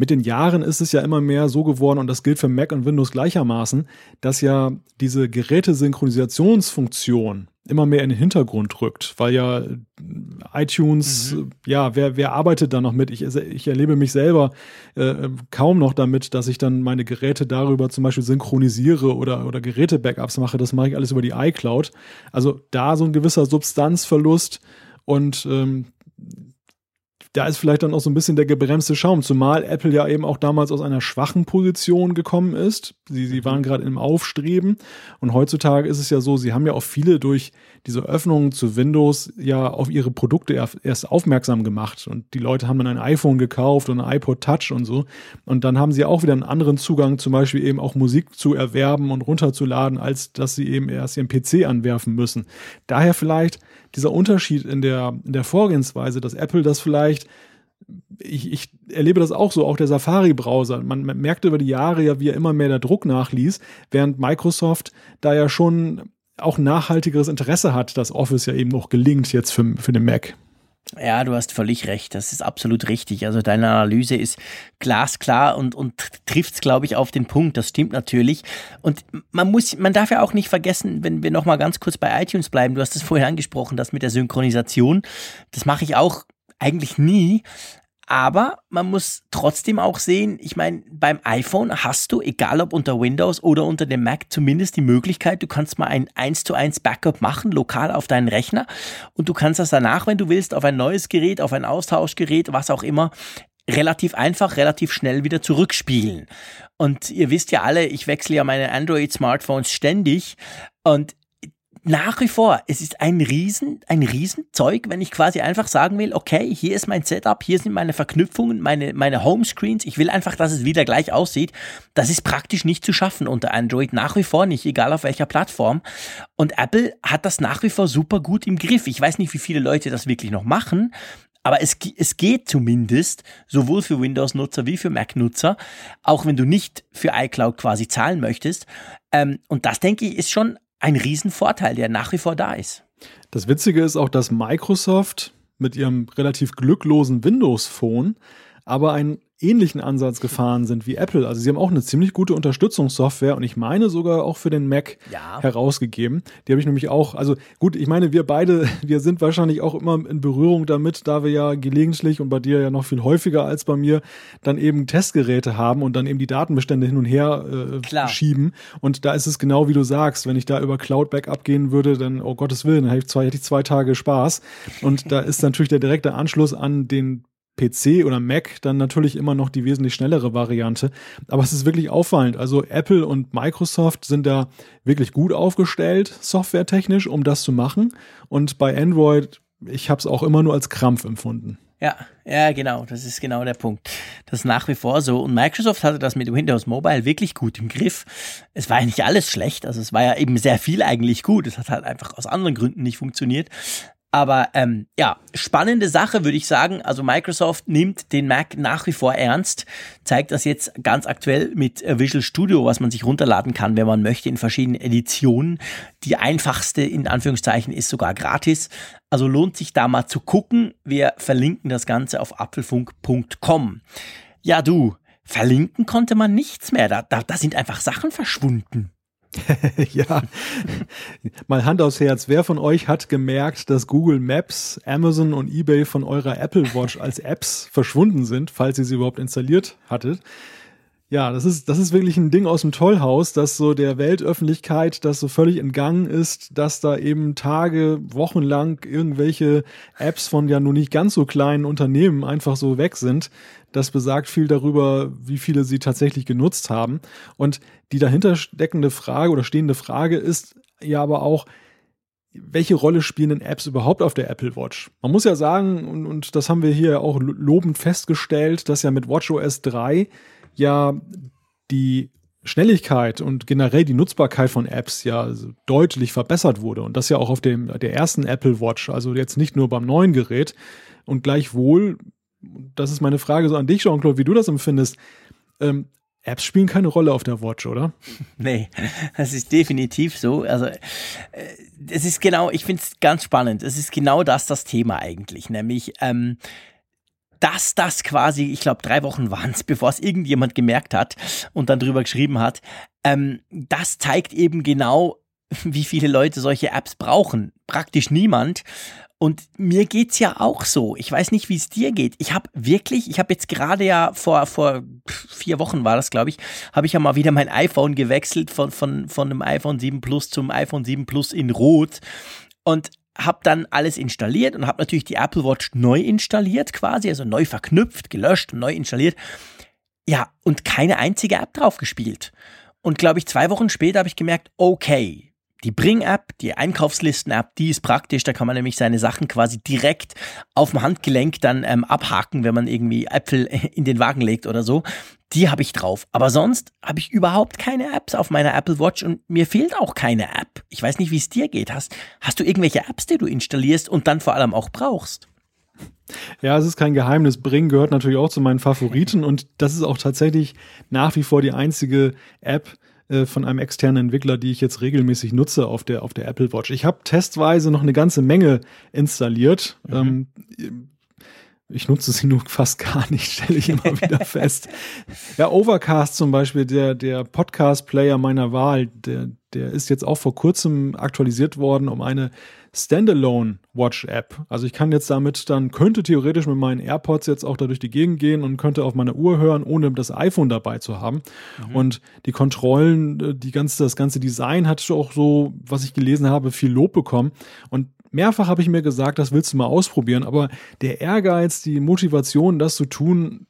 Mit den Jahren ist es ja immer mehr so geworden, und das gilt für Mac und Windows gleichermaßen, dass ja diese Gerätesynchronisationsfunktion immer mehr in den Hintergrund rückt, weil ja iTunes, mhm. ja, wer, wer arbeitet da noch mit? Ich, ich erlebe mich selber äh, kaum noch damit, dass ich dann meine Geräte darüber zum Beispiel synchronisiere oder, oder Geräte-Backups mache. Das mache ich alles über die iCloud. Also da so ein gewisser Substanzverlust und ähm, da ist vielleicht dann auch so ein bisschen der gebremste Schaum, zumal Apple ja eben auch damals aus einer schwachen Position gekommen ist. Sie, sie waren gerade im Aufstreben und heutzutage ist es ja so, sie haben ja auch viele durch diese Öffnungen zu Windows ja auf ihre Produkte erst aufmerksam gemacht und die Leute haben dann ein iPhone gekauft und ein iPod Touch und so und dann haben sie auch wieder einen anderen Zugang, zum Beispiel eben auch Musik zu erwerben und runterzuladen, als dass sie eben erst ihren PC anwerfen müssen. Daher vielleicht dieser Unterschied in der, in der Vorgehensweise, dass Apple das vielleicht ich, ich erlebe das auch so, auch der Safari-Browser. Man, merkte über die Jahre ja, wie er immer mehr der Druck nachließ, während Microsoft da ja schon auch nachhaltigeres Interesse hat, dass Office ja eben noch gelingt jetzt für, für den Mac. Ja, du hast völlig recht. Das ist absolut richtig. Also deine Analyse ist glasklar und, und trifft es, glaube ich, auf den Punkt. Das stimmt natürlich. Und man muss, man darf ja auch nicht vergessen, wenn wir nochmal ganz kurz bei iTunes bleiben. Du hast es vorher angesprochen, das mit der Synchronisation. Das mache ich auch eigentlich nie. Aber man muss trotzdem auch sehen, ich meine, beim iPhone hast du, egal ob unter Windows oder unter dem Mac, zumindest die Möglichkeit, du kannst mal ein 1 zu 1 Backup machen, lokal auf deinen Rechner. Und du kannst das danach, wenn du willst, auf ein neues Gerät, auf ein Austauschgerät, was auch immer, relativ einfach, relativ schnell wieder zurückspielen. Und ihr wisst ja alle, ich wechsle ja meine Android-Smartphones ständig. Und nach wie vor, es ist ein Riesen, ein Riesenzeug, wenn ich quasi einfach sagen will, okay, hier ist mein Setup, hier sind meine Verknüpfungen, meine, meine Homescreens. Ich will einfach, dass es wieder gleich aussieht. Das ist praktisch nicht zu schaffen unter Android, nach wie vor nicht, egal auf welcher Plattform. Und Apple hat das nach wie vor super gut im Griff. Ich weiß nicht, wie viele Leute das wirklich noch machen, aber es, es geht zumindest, sowohl für Windows-Nutzer wie für Mac-Nutzer, auch wenn du nicht für iCloud quasi zahlen möchtest. Ähm, und das, denke ich, ist schon ein Riesenvorteil, der nach wie vor da ist. Das Witzige ist auch, dass Microsoft mit ihrem relativ glücklosen Windows Phone aber ein ähnlichen Ansatz gefahren sind wie Apple. Also sie haben auch eine ziemlich gute Unterstützungssoftware und ich meine sogar auch für den Mac ja. herausgegeben. Die habe ich nämlich auch, also gut, ich meine, wir beide, [LAUGHS] wir sind wahrscheinlich auch immer in Berührung damit, da wir ja gelegentlich und bei dir ja noch viel häufiger als bei mir dann eben Testgeräte haben und dann eben die Datenbestände hin und her äh, schieben. Und da ist es genau wie du sagst, wenn ich da über Cloud Backup gehen würde, dann, oh Gottes Willen, dann hätte ich zwei, hätte ich zwei Tage Spaß. Und da ist natürlich der direkte Anschluss an den PC oder Mac dann natürlich immer noch die wesentlich schnellere Variante. Aber es ist wirklich auffallend. Also Apple und Microsoft sind da wirklich gut aufgestellt, softwaretechnisch, um das zu machen. Und bei Android, ich habe es auch immer nur als Krampf empfunden. Ja, ja, genau. Das ist genau der Punkt. Das ist nach wie vor so. Und Microsoft hatte das mit Windows Mobile wirklich gut im Griff. Es war ja nicht alles schlecht. Also es war ja eben sehr viel eigentlich gut. Es hat halt einfach aus anderen Gründen nicht funktioniert. Aber ähm, ja, spannende Sache würde ich sagen. Also Microsoft nimmt den Mac nach wie vor ernst, zeigt das jetzt ganz aktuell mit äh, Visual Studio, was man sich runterladen kann, wenn man möchte, in verschiedenen Editionen. Die einfachste in Anführungszeichen ist sogar gratis. Also lohnt sich da mal zu gucken. Wir verlinken das Ganze auf apfelfunk.com. Ja, du, verlinken konnte man nichts mehr. Da, da, da sind einfach Sachen verschwunden. [LAUGHS] ja, mal Hand aufs Herz. Wer von euch hat gemerkt, dass Google Maps, Amazon und eBay von eurer Apple Watch als Apps verschwunden sind, falls ihr sie überhaupt installiert hattet? Ja, das ist, das ist wirklich ein Ding aus dem Tollhaus, dass so der Weltöffentlichkeit das so völlig entgangen ist, dass da eben Tage, Wochen lang irgendwelche Apps von ja nun nicht ganz so kleinen Unternehmen einfach so weg sind. Das besagt viel darüber, wie viele sie tatsächlich genutzt haben. Und die dahinter steckende Frage oder stehende Frage ist ja aber auch, welche Rolle spielen denn Apps überhaupt auf der Apple Watch? Man muss ja sagen, und, und das haben wir hier auch lobend festgestellt, dass ja mit WatchOS 3 ja die Schnelligkeit und generell die Nutzbarkeit von Apps ja deutlich verbessert wurde. Und das ja auch auf dem, der ersten Apple Watch, also jetzt nicht nur beim neuen Gerät. Und gleichwohl, das ist meine Frage so an dich, Jean-Claude, wie du das empfindest, ähm, Apps spielen keine Rolle auf der Watch, oder? [LAUGHS] Nee, das ist definitiv so. Also äh, es ist genau, ich finde es ganz spannend. Es ist genau das das Thema eigentlich, nämlich ähm, dass das quasi, ich glaube, drei Wochen waren es, [LAUGHS] bevor es irgendjemand gemerkt hat und dann drüber geschrieben hat, ähm, das zeigt eben genau, [LAUGHS] wie viele Leute solche Apps brauchen. Praktisch niemand. Und mir geht's ja auch so. Ich weiß nicht, wie es dir geht. Ich habe wirklich, ich habe jetzt gerade ja vor vor vier Wochen war das, glaube ich, habe ich ja mal wieder mein iPhone gewechselt von von von dem iPhone 7 Plus zum iPhone 7 Plus in Rot und habe dann alles installiert und habe natürlich die Apple Watch neu installiert quasi, also neu verknüpft, gelöscht und neu installiert. Ja, und keine einzige App drauf gespielt. Und glaube ich, zwei Wochen später habe ich gemerkt, okay, die Bring-App, die Einkaufslisten-App, die ist praktisch. Da kann man nämlich seine Sachen quasi direkt auf dem Handgelenk dann ähm, abhaken, wenn man irgendwie Äpfel [LAUGHS] in den Wagen legt oder so. Die habe ich drauf. Aber sonst habe ich überhaupt keine Apps auf meiner Apple Watch und mir fehlt auch keine App. Ich weiß nicht, wie es dir geht. Hast, hast du irgendwelche Apps, die du installierst und dann vor allem auch brauchst? Ja, es ist kein Geheimnis. Bring gehört natürlich auch zu meinen Favoriten und das ist auch tatsächlich nach wie vor die einzige App, äh, von einem externen Entwickler, die ich jetzt regelmäßig nutze auf der, auf der Apple Watch. Ich habe testweise noch eine ganze Menge installiert. Mhm. Ähm, ich nutze sie nur fast gar nicht, stelle ich immer wieder fest. Ja, Overcast zum Beispiel, der, der Podcast-Player meiner Wahl, der, der ist jetzt auch vor kurzem aktualisiert worden um eine Standalone Watch App. Also ich kann jetzt damit dann, könnte theoretisch mit meinen AirPods jetzt auch da durch die Gegend gehen und könnte auf meine Uhr hören, ohne das iPhone dabei zu haben. Mhm. Und die Kontrollen, äh, die ganze, das ganze Design hat auch so, was ich gelesen habe, viel Lob bekommen. Und mehrfach habe ich mir gesagt, das willst du mal ausprobieren, aber der Ehrgeiz, die Motivation, das zu tun,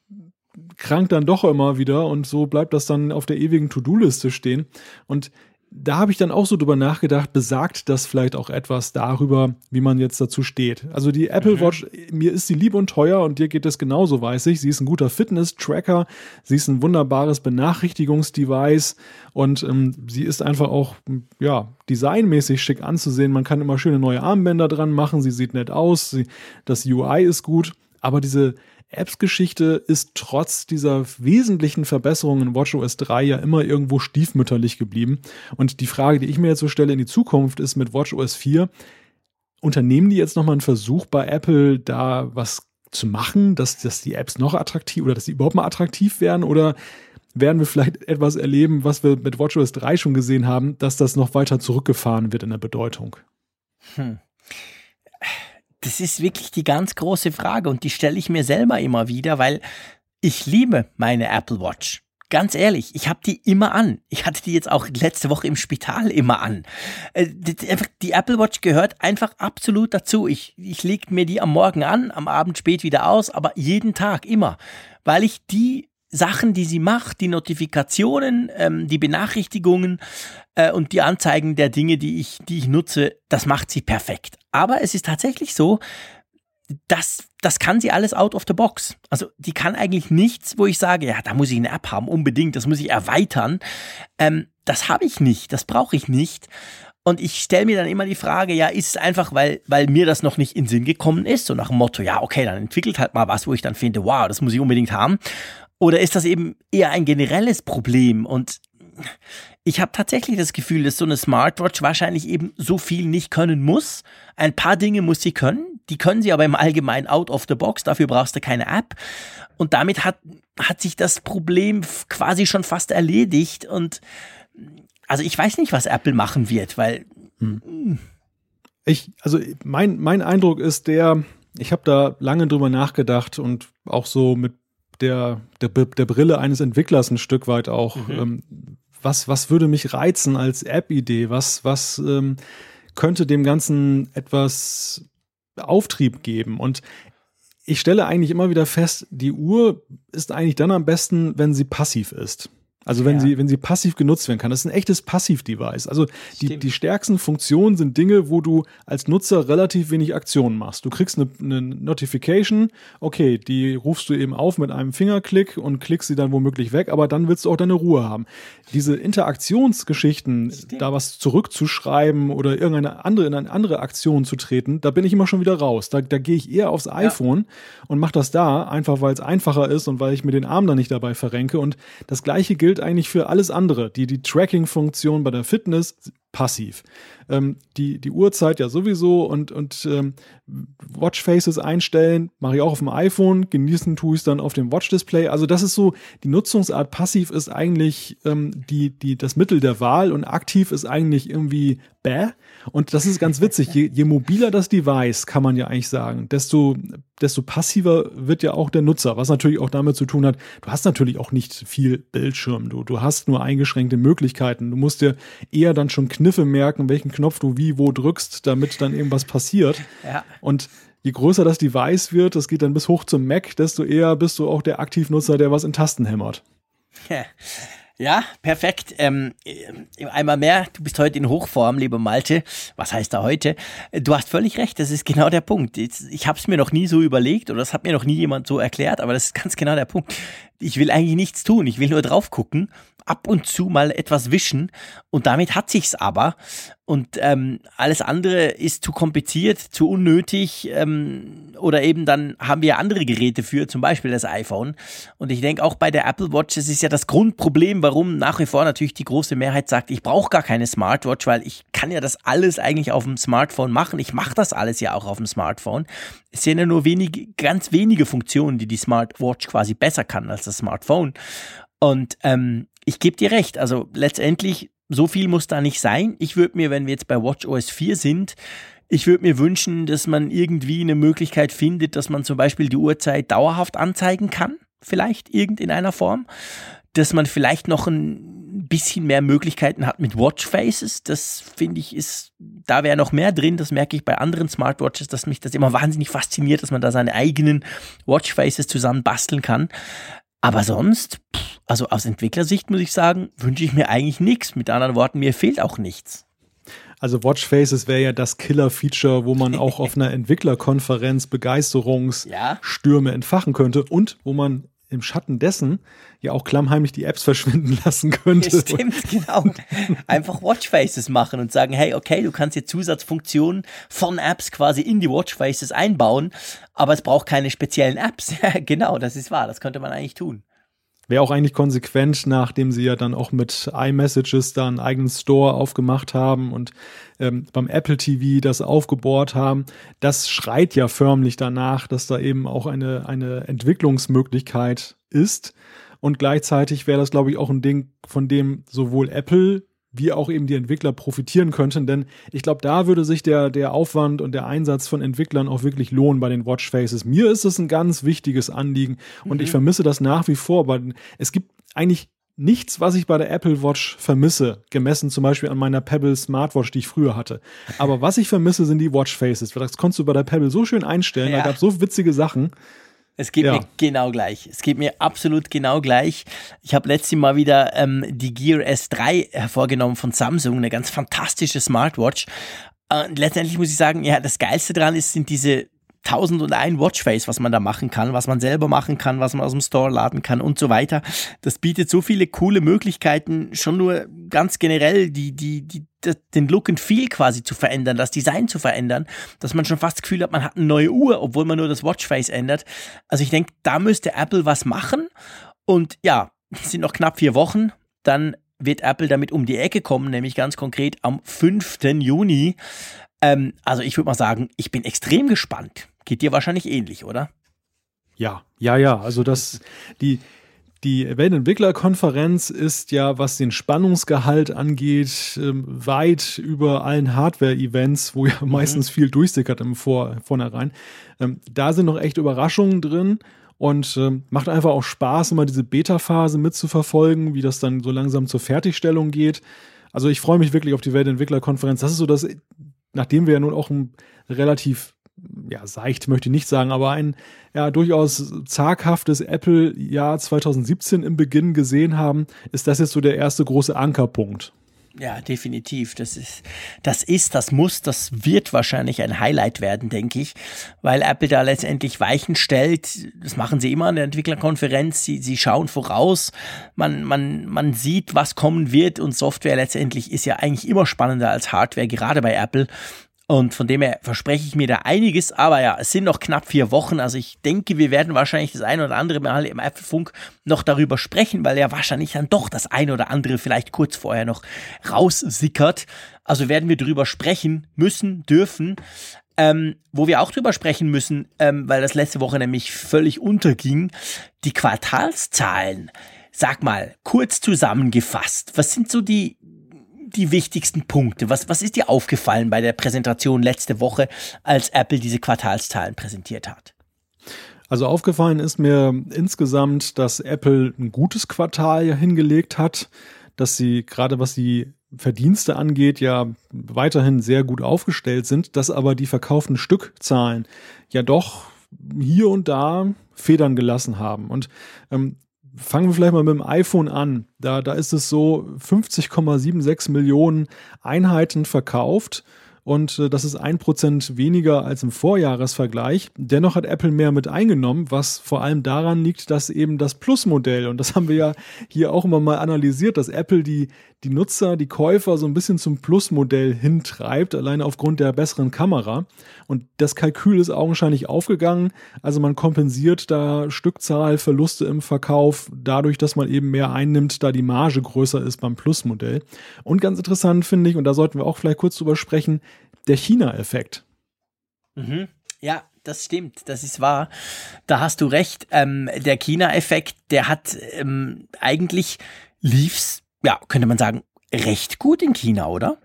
krankt dann doch immer wieder und so bleibt das dann auf der ewigen To-Do-Liste stehen. Und da habe ich dann auch so drüber nachgedacht, besagt das vielleicht auch etwas darüber, wie man jetzt dazu steht. Also die Apple mhm. Watch, mir ist sie lieb und teuer und dir geht es genauso, weiß ich. Sie ist ein guter Fitness-Tracker, sie ist ein wunderbares Benachrichtigungsdevice und ähm, sie ist einfach auch, ja, designmäßig schick anzusehen. Man kann immer schöne neue Armbänder dran machen, sie sieht nett aus, sie, das UI ist gut, aber diese Apps-Geschichte ist trotz dieser wesentlichen Verbesserungen in WatchOS 3 ja immer irgendwo stiefmütterlich geblieben. Und die Frage, die ich mir jetzt so stelle in die Zukunft, ist mit WatchOS 4, unternehmen die jetzt nochmal einen Versuch bei Apple, da was zu machen, dass, dass die Apps noch attraktiv oder dass sie überhaupt mal attraktiv werden oder werden wir vielleicht etwas erleben, was wir mit WatchOS 3 schon gesehen haben, dass das noch weiter zurückgefahren wird in der Bedeutung? Hm. Das ist wirklich die ganz große Frage und die stelle ich mir selber immer wieder, weil ich liebe meine Apple Watch. Ganz ehrlich, ich habe die immer an. Ich hatte die jetzt auch letzte Woche im Spital immer an. Äh, die Apple Watch gehört einfach absolut dazu. Ich, ich lege mir die am Morgen an, am Abend spät wieder aus, aber jeden Tag immer, weil ich die Sachen, die sie macht, die Notifikationen, ähm, die Benachrichtigungen äh, und die Anzeigen der Dinge, die ich, die ich nutze, das macht sie perfekt. Aber es ist tatsächlich so, das, das kann sie alles out of the box. Also die kann eigentlich nichts, wo ich sage, ja, da muss ich eine App haben, unbedingt, das muss ich erweitern. Ähm, das habe ich nicht, das brauche ich nicht. Und ich stelle mir dann immer die Frage, ja, ist es einfach, weil, weil mir das noch nicht in Sinn gekommen ist, so nach dem Motto, ja, okay, dann entwickelt halt mal was, wo ich dann finde, wow, das muss ich unbedingt haben. Oder ist das eben eher ein generelles Problem? Und ich habe tatsächlich das Gefühl, dass so eine Smartwatch wahrscheinlich eben so viel nicht können muss. Ein paar Dinge muss sie können, die können sie aber im Allgemeinen out of the box, dafür brauchst du keine App. Und damit hat, hat sich das Problem quasi schon fast erledigt. Und also ich weiß nicht, was Apple machen wird, weil. Hm. Ich, also mein, mein Eindruck ist der, ich habe da lange drüber nachgedacht und auch so mit der, der, der Brille eines Entwicklers ein Stück weit auch. Mhm. Ähm, was, was würde mich reizen als App-Idee? Was, was ähm, könnte dem Ganzen etwas Auftrieb geben? Und ich stelle eigentlich immer wieder fest, die Uhr ist eigentlich dann am besten, wenn sie passiv ist. Also wenn ja. sie, wenn sie passiv genutzt werden kann. Das ist ein echtes Passiv-Device. Also die, die stärksten Funktionen sind Dinge, wo du als Nutzer relativ wenig Aktionen machst. Du kriegst eine, eine Notification, okay, die rufst du eben auf mit einem Fingerklick und klickst sie dann womöglich weg, aber dann willst du auch deine Ruhe haben. Diese Interaktionsgeschichten, Stimmt. da was zurückzuschreiben oder irgendeine andere, in eine andere Aktion zu treten, da bin ich immer schon wieder raus. Da, da gehe ich eher aufs iPhone ja. und mache das da, einfach weil es einfacher ist und weil ich mir den Arm da nicht dabei verrenke. Und das gleiche gilt gilt eigentlich für alles andere. Die, die Tracking-Funktion bei der Fitness passiv. Ähm, die, die Uhrzeit ja sowieso und, und ähm, Watchfaces einstellen, mache ich auch auf dem iPhone, genießen tue ich es dann auf dem Watch-Display. Also das ist so, die Nutzungsart passiv ist eigentlich ähm, die, die, das Mittel der Wahl und aktiv ist eigentlich irgendwie bäh. Und das ist ganz witzig. Je, je mobiler das Device, kann man ja eigentlich sagen, desto, desto passiver wird ja auch der Nutzer, was natürlich auch damit zu tun hat, du hast natürlich auch nicht viel Bildschirm, du, du hast nur eingeschränkte Möglichkeiten. Du musst dir eher dann schon Kniffe merken, welchen Knopf du wie wo drückst, damit dann irgendwas passiert. Ja. Und je größer das Device wird, das geht dann bis hoch zum Mac, desto eher bist du auch der Aktivnutzer, der was in Tasten hämmert. [LAUGHS] Ja. Perfekt. Ähm, äh, einmal mehr, du bist heute in Hochform, lieber Malte. Was heißt da heute? Du hast völlig recht, das ist genau der Punkt. Ich habe es mir noch nie so überlegt oder das hat mir noch nie jemand so erklärt, aber das ist ganz genau der Punkt. Ich will eigentlich nichts tun, ich will nur drauf gucken ab und zu mal etwas wischen und damit hat sich's aber. Und ähm, alles andere ist zu kompliziert, zu unnötig ähm, oder eben dann haben wir andere Geräte für, zum Beispiel das iPhone. Und ich denke auch bei der Apple Watch, das ist ja das Grundproblem, warum nach wie vor natürlich die große Mehrheit sagt, ich brauche gar keine Smartwatch, weil ich kann ja das alles eigentlich auf dem Smartphone machen. Ich mache das alles ja auch auf dem Smartphone. Es sind ja nur wenige, ganz wenige Funktionen, die die Smartwatch quasi besser kann als das Smartphone. Und ähm, ich gebe dir recht, also letztendlich, so viel muss da nicht sein. Ich würde mir, wenn wir jetzt bei WatchOS 4 sind, ich würde mir wünschen, dass man irgendwie eine Möglichkeit findet, dass man zum Beispiel die Uhrzeit dauerhaft anzeigen kann, vielleicht irgend in einer Form, dass man vielleicht noch ein bisschen mehr Möglichkeiten hat mit Watchfaces. Das finde ich ist, da wäre noch mehr drin. Das merke ich bei anderen Smartwatches, dass mich das immer wahnsinnig fasziniert, dass man da seine eigenen Watchfaces zusammen basteln kann. Aber sonst, also aus Entwicklersicht muss ich sagen, wünsche ich mir eigentlich nichts. Mit anderen Worten, mir fehlt auch nichts. Also Watchfaces wäre ja das Killer-Feature, wo man auch auf [LAUGHS] einer Entwicklerkonferenz Begeisterungsstürme ja. entfachen könnte und wo man im Schatten dessen ja auch klammheimlich die Apps [LAUGHS] verschwinden lassen könnte. [LAUGHS] Stimmt, genau. Einfach Watchfaces machen und sagen, hey, okay, du kannst jetzt Zusatzfunktionen von Apps quasi in die Watchfaces einbauen, aber es braucht keine speziellen Apps. [LAUGHS] genau, das ist wahr, das könnte man eigentlich tun. Wäre auch eigentlich konsequent, nachdem sie ja dann auch mit iMessages da einen eigenen Store aufgemacht haben und ähm, beim Apple TV das aufgebohrt haben. Das schreit ja förmlich danach, dass da eben auch eine, eine Entwicklungsmöglichkeit ist. Und gleichzeitig wäre das, glaube ich, auch ein Ding, von dem sowohl Apple wie auch eben die Entwickler profitieren könnten. Denn ich glaube, da würde sich der, der Aufwand und der Einsatz von Entwicklern auch wirklich lohnen bei den Watchfaces. Mir ist es ein ganz wichtiges Anliegen und mhm. ich vermisse das nach wie vor. Weil es gibt eigentlich nichts, was ich bei der Apple Watch vermisse, gemessen zum Beispiel an meiner Pebble Smartwatch, die ich früher hatte. Aber was ich vermisse, sind die Watchfaces. Das konntest du bei der Pebble so schön einstellen. Ja. Da gab es so witzige Sachen. Es geht ja. mir genau gleich. Es geht mir absolut genau gleich. Ich habe letztes Mal wieder ähm, die Gear S3 hervorgenommen von Samsung, eine ganz fantastische Smartwatch. Und letztendlich muss ich sagen, ja, das Geilste dran ist, sind diese 1001 Watchface, was man da machen kann, was man selber machen kann, was man aus dem Store laden kann und so weiter. Das bietet so viele coole Möglichkeiten, schon nur ganz generell die, die, die, den Look and Feel quasi zu verändern, das Design zu verändern, dass man schon fast das Gefühl hat, man hat eine neue Uhr, obwohl man nur das Watchface ändert. Also ich denke, da müsste Apple was machen. Und ja, es sind noch knapp vier Wochen, dann wird Apple damit um die Ecke kommen, nämlich ganz konkret am 5. Juni. Ähm, also ich würde mal sagen, ich bin extrem gespannt. Geht dir wahrscheinlich ähnlich, oder? Ja, ja, ja. Also das, die, die Weltentwicklerkonferenz ist ja, was den Spannungsgehalt angeht, ähm, weit über allen Hardware-Events, wo ja mhm. meistens viel durchsickert im Vor Vornherein. Ähm, da sind noch echt Überraschungen drin und ähm, macht einfach auch Spaß, immer diese Beta-Phase mitzuverfolgen, wie das dann so langsam zur Fertigstellung geht. Also ich freue mich wirklich auf die Weltentwicklerkonferenz. Das ist so das, nachdem wir ja nun auch ein relativ ja, seicht möchte ich nicht sagen, aber ein ja durchaus zaghaftes Apple-Jahr 2017 im Beginn gesehen haben, ist das jetzt so der erste große Ankerpunkt. Ja, definitiv. Das ist, das ist, das muss, das wird wahrscheinlich ein Highlight werden, denke ich, weil Apple da letztendlich Weichen stellt. Das machen sie immer an der Entwicklerkonferenz. Sie, sie schauen voraus. Man, man, man sieht, was kommen wird und Software letztendlich ist ja eigentlich immer spannender als Hardware, gerade bei Apple. Und von dem her verspreche ich mir da einiges. Aber ja, es sind noch knapp vier Wochen. Also ich denke, wir werden wahrscheinlich das eine oder andere Mal im Apfelfunk noch darüber sprechen, weil ja wahrscheinlich dann doch das eine oder andere vielleicht kurz vorher noch raussickert. Also werden wir darüber sprechen müssen, dürfen. Ähm, wo wir auch drüber sprechen müssen, ähm, weil das letzte Woche nämlich völlig unterging, die Quartalszahlen. Sag mal, kurz zusammengefasst, was sind so die die wichtigsten Punkte? Was, was ist dir aufgefallen bei der Präsentation letzte Woche, als Apple diese Quartalszahlen präsentiert hat? Also aufgefallen ist mir insgesamt, dass Apple ein gutes Quartal hingelegt hat, dass sie gerade was die Verdienste angeht, ja weiterhin sehr gut aufgestellt sind, dass aber die verkauften Stückzahlen ja doch hier und da Federn gelassen haben. Und ähm, fangen wir vielleicht mal mit dem iPhone an. Da, da ist es so 50,76 Millionen Einheiten verkauft und äh, das ist ein Prozent weniger als im Vorjahresvergleich. Dennoch hat Apple mehr mit eingenommen, was vor allem daran liegt, dass eben das Plus-Modell, und das haben wir ja hier auch immer mal analysiert, dass Apple die, die Nutzer, die Käufer so ein bisschen zum Plus-Modell hintreibt, alleine aufgrund der besseren Kamera. Und das Kalkül ist augenscheinlich aufgegangen. Also man kompensiert da Stückzahlverluste im Verkauf dadurch, dass man eben mehr einnimmt, da die Marge größer ist beim Plus-Modell. Und ganz interessant finde ich, und da sollten wir auch vielleicht kurz drüber sprechen, der China-Effekt. Mhm. Ja, das stimmt, das ist wahr. Da hast du recht. Ähm, der China-Effekt, der hat ähm, eigentlich lief's, ja, könnte man sagen, recht gut in China, oder?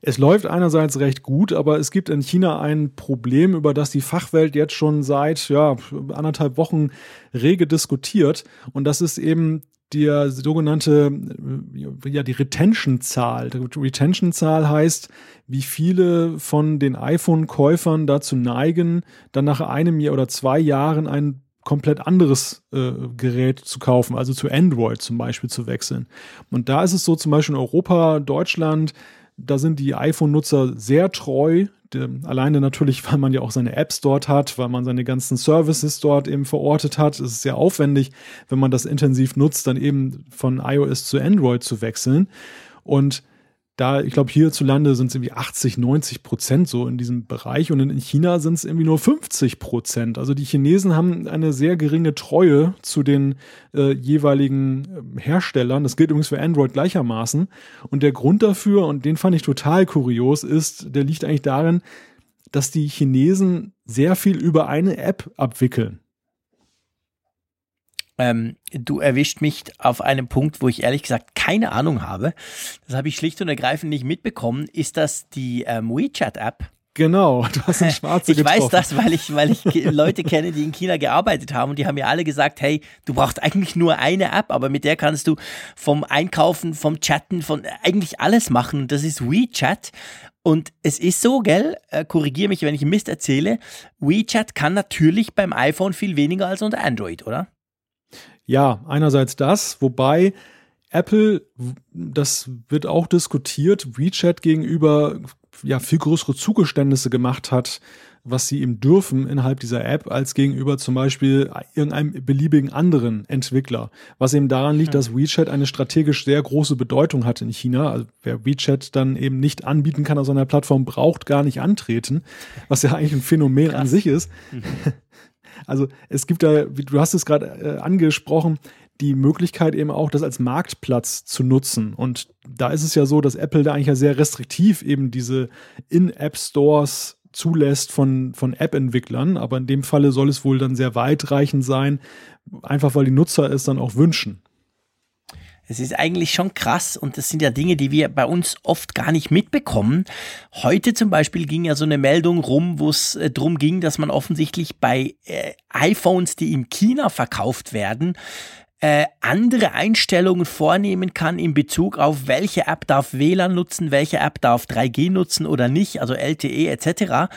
Es läuft einerseits recht gut, aber es gibt in China ein Problem, über das die Fachwelt jetzt schon seit ja, anderthalb Wochen rege diskutiert. Und das ist eben die sogenannte, ja, die Retention-Zahl. Die Retention-Zahl heißt, wie viele von den iPhone-Käufern dazu neigen, dann nach einem Jahr oder zwei Jahren ein komplett anderes äh, Gerät zu kaufen, also zu Android zum Beispiel zu wechseln. Und da ist es so zum Beispiel in Europa, Deutschland, da sind die iPhone-Nutzer sehr treu. Alleine natürlich, weil man ja auch seine Apps dort hat, weil man seine ganzen Services dort eben verortet hat. Es ist sehr aufwendig, wenn man das intensiv nutzt, dann eben von iOS zu Android zu wechseln. Und da, ich glaube, hierzulande sind es irgendwie 80, 90 Prozent so in diesem Bereich und in China sind es irgendwie nur 50 Prozent. Also die Chinesen haben eine sehr geringe Treue zu den äh, jeweiligen äh, Herstellern. Das gilt übrigens für Android gleichermaßen. Und der Grund dafür, und den fand ich total kurios, ist, der liegt eigentlich darin, dass die Chinesen sehr viel über eine App abwickeln. Ähm, du erwischt mich auf einem Punkt, wo ich ehrlich gesagt keine Ahnung habe. Das habe ich schlicht und ergreifend nicht mitbekommen. Ist das die ähm, WeChat-App? Genau, [LAUGHS] du hast einen [LAUGHS] Schwarze Ich getroffen. weiß das, weil ich, weil ich Leute kenne, die in China gearbeitet haben und die haben mir alle gesagt, hey, du brauchst eigentlich nur eine App, aber mit der kannst du vom Einkaufen, vom Chatten, von eigentlich alles machen. Das ist WeChat. Und es ist so, gell, äh, korrigiere mich, wenn ich Mist erzähle, WeChat kann natürlich beim iPhone viel weniger als unter Android, oder? Ja, einerseits das, wobei Apple, das wird auch diskutiert, WeChat gegenüber ja viel größere Zugeständnisse gemacht hat, was sie ihm dürfen innerhalb dieser App, als gegenüber zum Beispiel irgendeinem beliebigen anderen Entwickler. Was eben daran liegt, dass WeChat eine strategisch sehr große Bedeutung hat in China. Also wer WeChat dann eben nicht anbieten kann auf seiner Plattform, braucht gar nicht antreten, was ja eigentlich ein Phänomen Krass. an sich ist. Mhm. Also es gibt da, du hast es gerade äh, angesprochen, die Möglichkeit eben auch, das als Marktplatz zu nutzen. Und da ist es ja so, dass Apple da eigentlich ja sehr restriktiv eben diese In-App-Stores zulässt von, von App-Entwicklern. Aber in dem Falle soll es wohl dann sehr weitreichend sein, einfach weil die Nutzer es dann auch wünschen. Es ist eigentlich schon krass und das sind ja Dinge, die wir bei uns oft gar nicht mitbekommen. Heute zum Beispiel ging ja so eine Meldung rum, wo es äh, darum ging, dass man offensichtlich bei äh, iPhones, die in China verkauft werden, äh, andere Einstellungen vornehmen kann in Bezug auf welche App darf WLAN nutzen, welche App darf 3G nutzen oder nicht, also LTE etc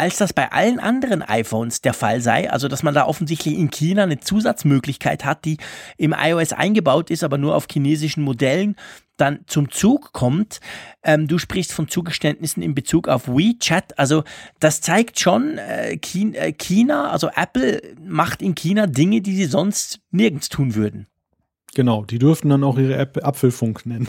als das bei allen anderen iPhones der Fall sei. Also, dass man da offensichtlich in China eine Zusatzmöglichkeit hat, die im iOS eingebaut ist, aber nur auf chinesischen Modellen dann zum Zug kommt. Ähm, du sprichst von Zugeständnissen in Bezug auf WeChat. Also das zeigt schon, äh, äh China, also Apple macht in China Dinge, die sie sonst nirgends tun würden. Genau, die dürften dann auch ihre App Apfelfunk nennen.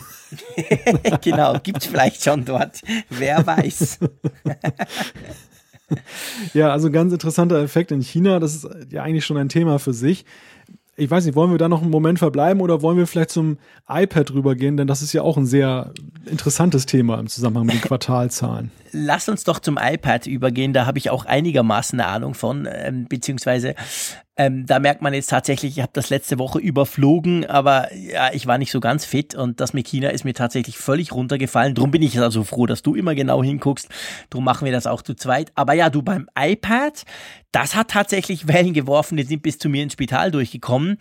[LAUGHS] genau, gibt es vielleicht schon dort. Wer weiß. [LAUGHS] [LAUGHS] ja, also ganz interessanter Effekt in China. Das ist ja eigentlich schon ein Thema für sich ich weiß nicht, wollen wir da noch einen Moment verbleiben oder wollen wir vielleicht zum iPad rübergehen? Denn das ist ja auch ein sehr interessantes Thema im Zusammenhang mit den Quartalzahlen. Lass uns doch zum iPad übergehen. Da habe ich auch einigermaßen eine Ahnung von, ähm, beziehungsweise ähm, da merkt man jetzt tatsächlich, ich habe das letzte Woche überflogen, aber ja, ich war nicht so ganz fit und das mit China ist mir tatsächlich völlig runtergefallen. Drum bin ich also froh, dass du immer genau hinguckst. Drum machen wir das auch zu zweit. Aber ja, du beim iPad, das hat tatsächlich Wellen geworfen. Die sind bis zu mir ins Spital durchgekommen.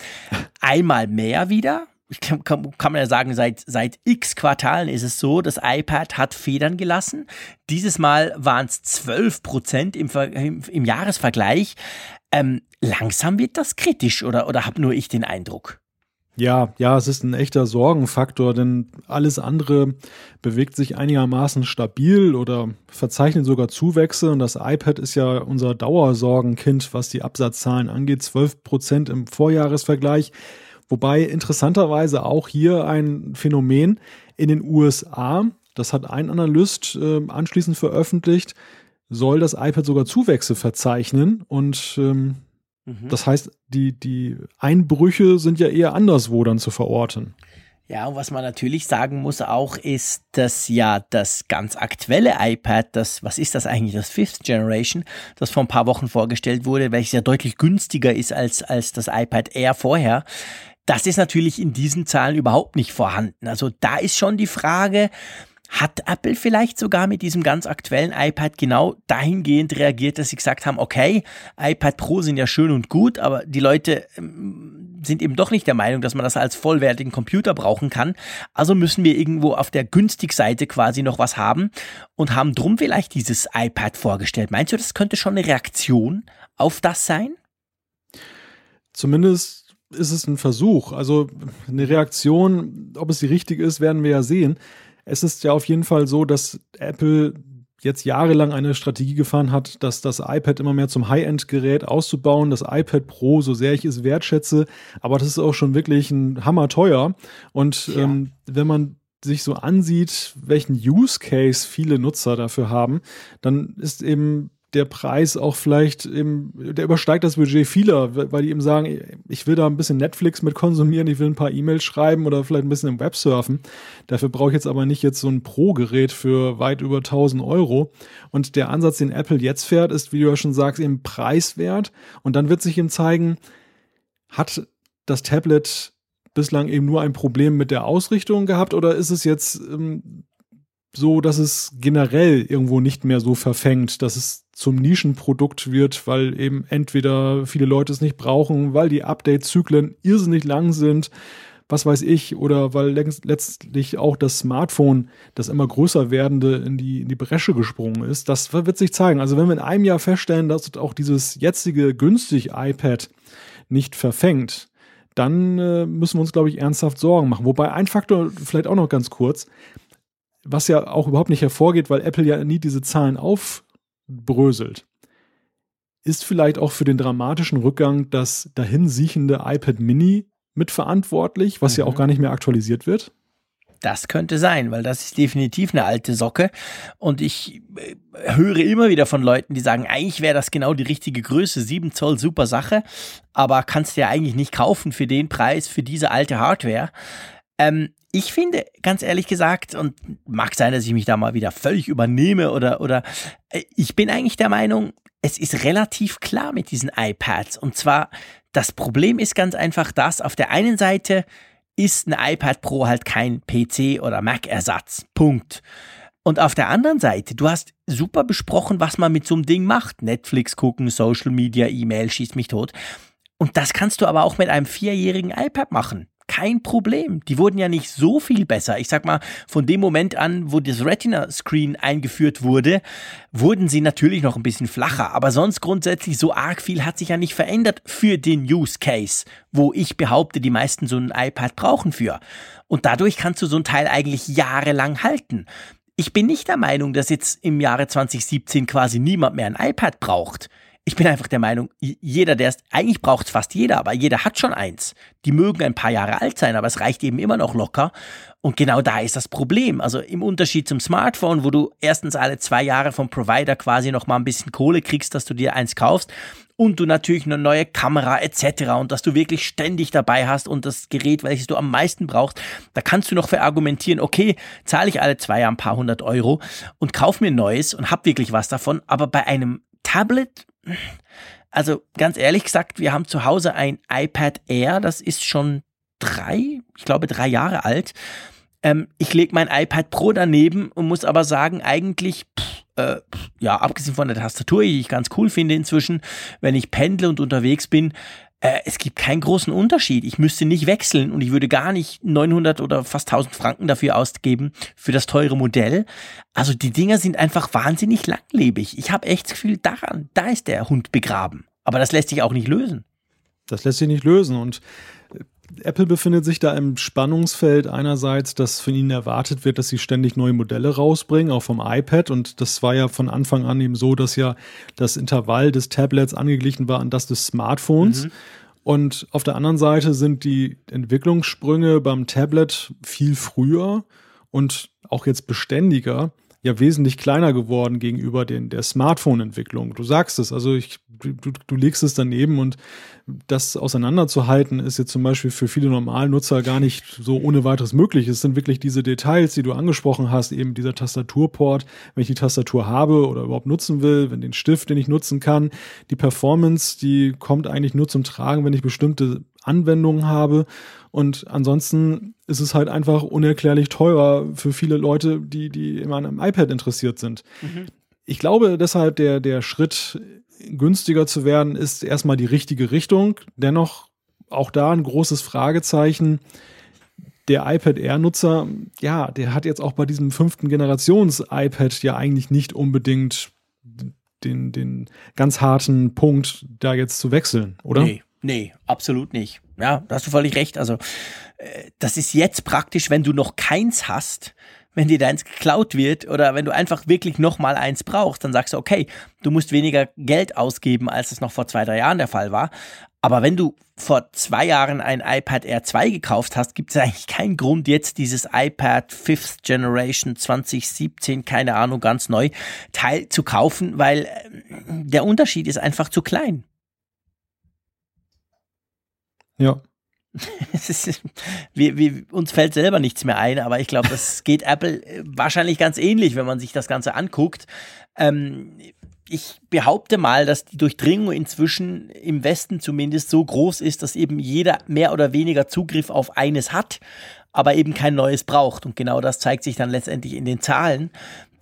Einmal mehr wieder kann, kann, man ja sagen, seit, seit x Quartalen ist es so, das iPad hat Federn gelassen. Dieses Mal waren es 12 Prozent im, im, im, Jahresvergleich. Ähm, langsam wird das kritisch oder, oder habe nur ich den Eindruck? Ja, ja, es ist ein echter Sorgenfaktor, denn alles andere bewegt sich einigermaßen stabil oder verzeichnet sogar Zuwächse und das iPad ist ja unser Dauersorgenkind, was die Absatzzahlen angeht, 12 Prozent im Vorjahresvergleich. Wobei interessanterweise auch hier ein Phänomen in den USA, das hat ein Analyst äh, anschließend veröffentlicht, soll das iPad sogar Zuwächse verzeichnen und ähm, mhm. das heißt, die, die Einbrüche sind ja eher anderswo dann zu verorten. Ja, und was man natürlich sagen muss auch ist, dass ja das ganz aktuelle iPad, das, was ist das eigentlich, das Fifth Generation, das vor ein paar Wochen vorgestellt wurde, welches ja deutlich günstiger ist als, als das iPad Air vorher, das ist natürlich in diesen Zahlen überhaupt nicht vorhanden. Also da ist schon die Frage, hat Apple vielleicht sogar mit diesem ganz aktuellen iPad genau dahingehend reagiert, dass sie gesagt haben, okay, iPad Pro sind ja schön und gut, aber die Leute ähm, sind eben doch nicht der Meinung, dass man das als vollwertigen Computer brauchen kann. Also müssen wir irgendwo auf der günstig Seite quasi noch was haben und haben drum vielleicht dieses iPad vorgestellt. Meinst du, das könnte schon eine Reaktion auf das sein? Zumindest ist es ein Versuch. Also eine Reaktion, ob es die richtige ist, werden wir ja sehen. Es ist ja auf jeden Fall so, dass Apple jetzt jahrelang eine Strategie gefahren hat, dass das iPad immer mehr zum High-End-Gerät auszubauen, das iPad Pro, so sehr ich es wertschätze, aber das ist auch schon wirklich ein Hammer teuer. Und ja. ähm, wenn man sich so ansieht, welchen Use Case viele Nutzer dafür haben, dann ist eben der Preis auch vielleicht eben, der übersteigt das Budget vieler, weil die eben sagen, ich will da ein bisschen Netflix mit konsumieren, ich will ein paar E-Mails schreiben oder vielleicht ein bisschen im Web surfen. Dafür brauche ich jetzt aber nicht jetzt so ein Pro-Gerät für weit über 1000 Euro. Und der Ansatz, den Apple jetzt fährt, ist, wie du ja schon sagst, eben preiswert. Und dann wird sich ihm zeigen, hat das Tablet bislang eben nur ein Problem mit der Ausrichtung gehabt oder ist es jetzt ähm, so, dass es generell irgendwo nicht mehr so verfängt, dass es zum Nischenprodukt wird, weil eben entweder viele Leute es nicht brauchen, weil die Update-Zyklen irrsinnig lang sind, was weiß ich, oder weil letztlich auch das Smartphone, das immer größer werdende, in die, in die Bresche gesprungen ist. Das wird sich zeigen. Also wenn wir in einem Jahr feststellen, dass auch dieses jetzige günstig iPad nicht verfängt, dann äh, müssen wir uns, glaube ich, ernsthaft Sorgen machen. Wobei ein Faktor, vielleicht auch noch ganz kurz, was ja auch überhaupt nicht hervorgeht, weil Apple ja nie diese Zahlen aufbröselt, ist vielleicht auch für den dramatischen Rückgang das dahinsiechende iPad Mini mitverantwortlich, was mhm. ja auch mhm. gar nicht mehr aktualisiert wird? Das könnte sein, weil das ist definitiv eine alte Socke. Und ich äh, höre immer wieder von Leuten, die sagen, eigentlich wäre das genau die richtige Größe, 7 Zoll, super Sache, aber kannst du ja eigentlich nicht kaufen für den Preis, für diese alte Hardware. Ähm, ich finde, ganz ehrlich gesagt, und mag sein, dass ich mich da mal wieder völlig übernehme oder, oder äh, ich bin eigentlich der Meinung, es ist relativ klar mit diesen iPads. Und zwar, das Problem ist ganz einfach das, auf der einen Seite ist ein iPad Pro halt kein PC oder Mac-Ersatz. Punkt. Und auf der anderen Seite, du hast super besprochen, was man mit so einem Ding macht. Netflix gucken, Social Media, E-Mail, schießt mich tot. Und das kannst du aber auch mit einem vierjährigen iPad machen kein Problem. Die wurden ja nicht so viel besser. Ich sag mal, von dem Moment an, wo das Retina-Screen eingeführt wurde, wurden sie natürlich noch ein bisschen flacher. Aber sonst grundsätzlich so arg viel hat sich ja nicht verändert für den Use Case, wo ich behaupte, die meisten so ein iPad brauchen für. Und dadurch kannst du so ein Teil eigentlich jahrelang halten. Ich bin nicht der Meinung, dass jetzt im Jahre 2017 quasi niemand mehr ein iPad braucht. Ich bin einfach der Meinung, jeder, der es, eigentlich braucht es fast jeder, aber jeder hat schon eins. Die mögen ein paar Jahre alt sein, aber es reicht eben immer noch locker. Und genau da ist das Problem. Also im Unterschied zum Smartphone, wo du erstens alle zwei Jahre vom Provider quasi noch mal ein bisschen Kohle kriegst, dass du dir eins kaufst und du natürlich eine neue Kamera etc. und dass du wirklich ständig dabei hast und das Gerät, welches du am meisten brauchst, da kannst du noch verargumentieren, okay, zahle ich alle zwei Jahre ein paar hundert Euro und kauf mir ein neues und hab wirklich was davon. Aber bei einem Tablet, also ganz ehrlich gesagt, wir haben zu Hause ein iPad Air, das ist schon drei, ich glaube drei Jahre alt. Ähm, ich lege mein iPad Pro daneben und muss aber sagen, eigentlich, pff, äh, ja, abgesehen von der Tastatur, die ich ganz cool finde inzwischen, wenn ich pendle und unterwegs bin, äh, es gibt keinen großen Unterschied. Ich müsste nicht wechseln und ich würde gar nicht 900 oder fast 1000 Franken dafür ausgeben für das teure Modell. Also die Dinger sind einfach wahnsinnig langlebig. Ich habe echt das Gefühl, daran, da ist der Hund begraben. Aber das lässt sich auch nicht lösen. Das lässt sich nicht lösen und Apple befindet sich da im Spannungsfeld einerseits, dass von ihnen erwartet wird, dass sie ständig neue Modelle rausbringen, auch vom iPad. Und das war ja von Anfang an eben so, dass ja das Intervall des Tablets angeglichen war an das des Smartphones. Mhm. Und auf der anderen Seite sind die Entwicklungssprünge beim Tablet viel früher und auch jetzt beständiger ja wesentlich kleiner geworden gegenüber den, der Smartphone-Entwicklung. Du sagst es, also ich, du, du legst es daneben und das auseinanderzuhalten ist jetzt zum Beispiel für viele Normalnutzer gar nicht so ohne weiteres möglich. Es sind wirklich diese Details, die du angesprochen hast, eben dieser Tastaturport, wenn ich die Tastatur habe oder überhaupt nutzen will, wenn den Stift, den ich nutzen kann, die Performance, die kommt eigentlich nur zum Tragen, wenn ich bestimmte Anwendungen habe. Und ansonsten ist es halt einfach unerklärlich teurer für viele Leute, die, die immer an einem iPad interessiert sind. Mhm. Ich glaube deshalb, der, der Schritt, günstiger zu werden, ist erstmal die richtige Richtung. Dennoch auch da ein großes Fragezeichen. Der iPad Air-Nutzer, ja, der hat jetzt auch bei diesem fünften Generations-iPad ja eigentlich nicht unbedingt den, den ganz harten Punkt, da jetzt zu wechseln, oder? Nee, Nee, absolut nicht. Ja, da hast du völlig recht. Also, äh, das ist jetzt praktisch, wenn du noch keins hast, wenn dir deins geklaut wird oder wenn du einfach wirklich nochmal eins brauchst, dann sagst du, okay, du musst weniger Geld ausgeben, als es noch vor zwei, drei Jahren der Fall war. Aber wenn du vor zwei Jahren ein iPad Air 2 gekauft hast, gibt es eigentlich keinen Grund, jetzt dieses iPad Fifth Generation 2017, keine Ahnung, ganz neu, Teil zu kaufen, weil äh, der Unterschied ist einfach zu klein. Ja. [LAUGHS] ist, wir, wir, uns fällt selber nichts mehr ein, aber ich glaube, das [LAUGHS] geht Apple äh, wahrscheinlich ganz ähnlich, wenn man sich das Ganze anguckt. Ähm, ich behaupte mal, dass die Durchdringung inzwischen im Westen zumindest so groß ist, dass eben jeder mehr oder weniger Zugriff auf eines hat aber eben kein neues braucht. Und genau das zeigt sich dann letztendlich in den Zahlen,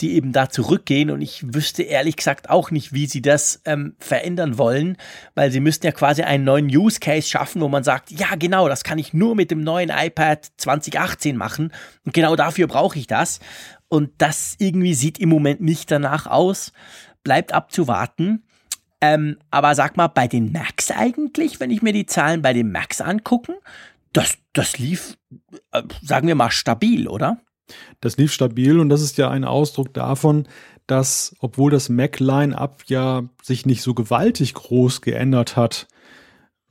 die eben da zurückgehen. Und ich wüsste ehrlich gesagt auch nicht, wie sie das ähm, verändern wollen, weil sie müssten ja quasi einen neuen Use Case schaffen, wo man sagt, ja genau, das kann ich nur mit dem neuen iPad 2018 machen. Und genau dafür brauche ich das. Und das irgendwie sieht im Moment nicht danach aus. Bleibt abzuwarten. Ähm, aber sag mal, bei den Macs eigentlich, wenn ich mir die Zahlen bei den Macs angucken, das, das lief, äh, sagen wir mal, stabil, oder? Das lief stabil und das ist ja ein Ausdruck davon, dass, obwohl das Mac-Line-Up ja sich nicht so gewaltig groß geändert hat,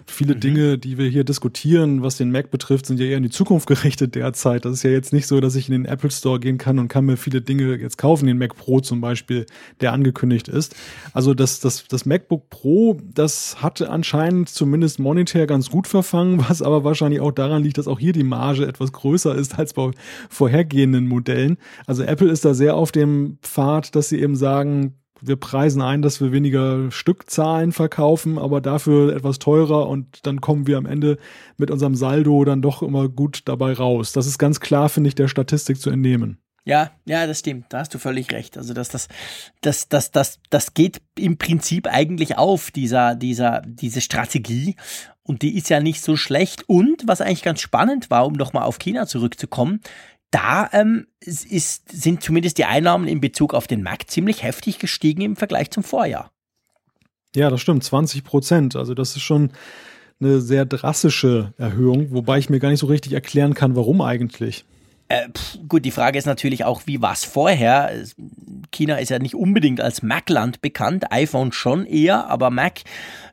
viele mhm. Dinge, die wir hier diskutieren, was den Mac betrifft, sind ja eher in die Zukunft [LAUGHS] gerichtet derzeit. Das ist ja jetzt nicht so, dass ich in den Apple Store gehen kann und kann mir viele Dinge jetzt kaufen, den Mac Pro zum Beispiel, der angekündigt ist. Also das, das, das MacBook Pro, das hatte anscheinend zumindest monetär ganz gut verfangen, [LAUGHS] was aber wahrscheinlich auch daran liegt, dass auch hier die Marge etwas größer ist als bei vorhergehenden Modellen. Also Apple ist da sehr auf dem Pfad, dass sie eben sagen, wir preisen ein, dass wir weniger Stückzahlen verkaufen, aber dafür etwas teurer und dann kommen wir am Ende mit unserem Saldo dann doch immer gut dabei raus. Das ist ganz klar, finde ich, der Statistik zu entnehmen. Ja, ja, das stimmt. Da hast du völlig recht. Also das, das, das, das, das, das geht im Prinzip eigentlich auf, dieser, dieser, diese Strategie. Und die ist ja nicht so schlecht. Und was eigentlich ganz spannend war, um nochmal auf China zurückzukommen, da ähm, ist, sind zumindest die Einnahmen in Bezug auf den Markt ziemlich heftig gestiegen im Vergleich zum Vorjahr. Ja, das stimmt, 20 Prozent. Also das ist schon eine sehr drastische Erhöhung, wobei ich mir gar nicht so richtig erklären kann, warum eigentlich. Äh, pff, gut, die Frage ist natürlich auch, wie war es vorher? China ist ja nicht unbedingt als Mac-Land bekannt, iPhone schon eher, aber Mac,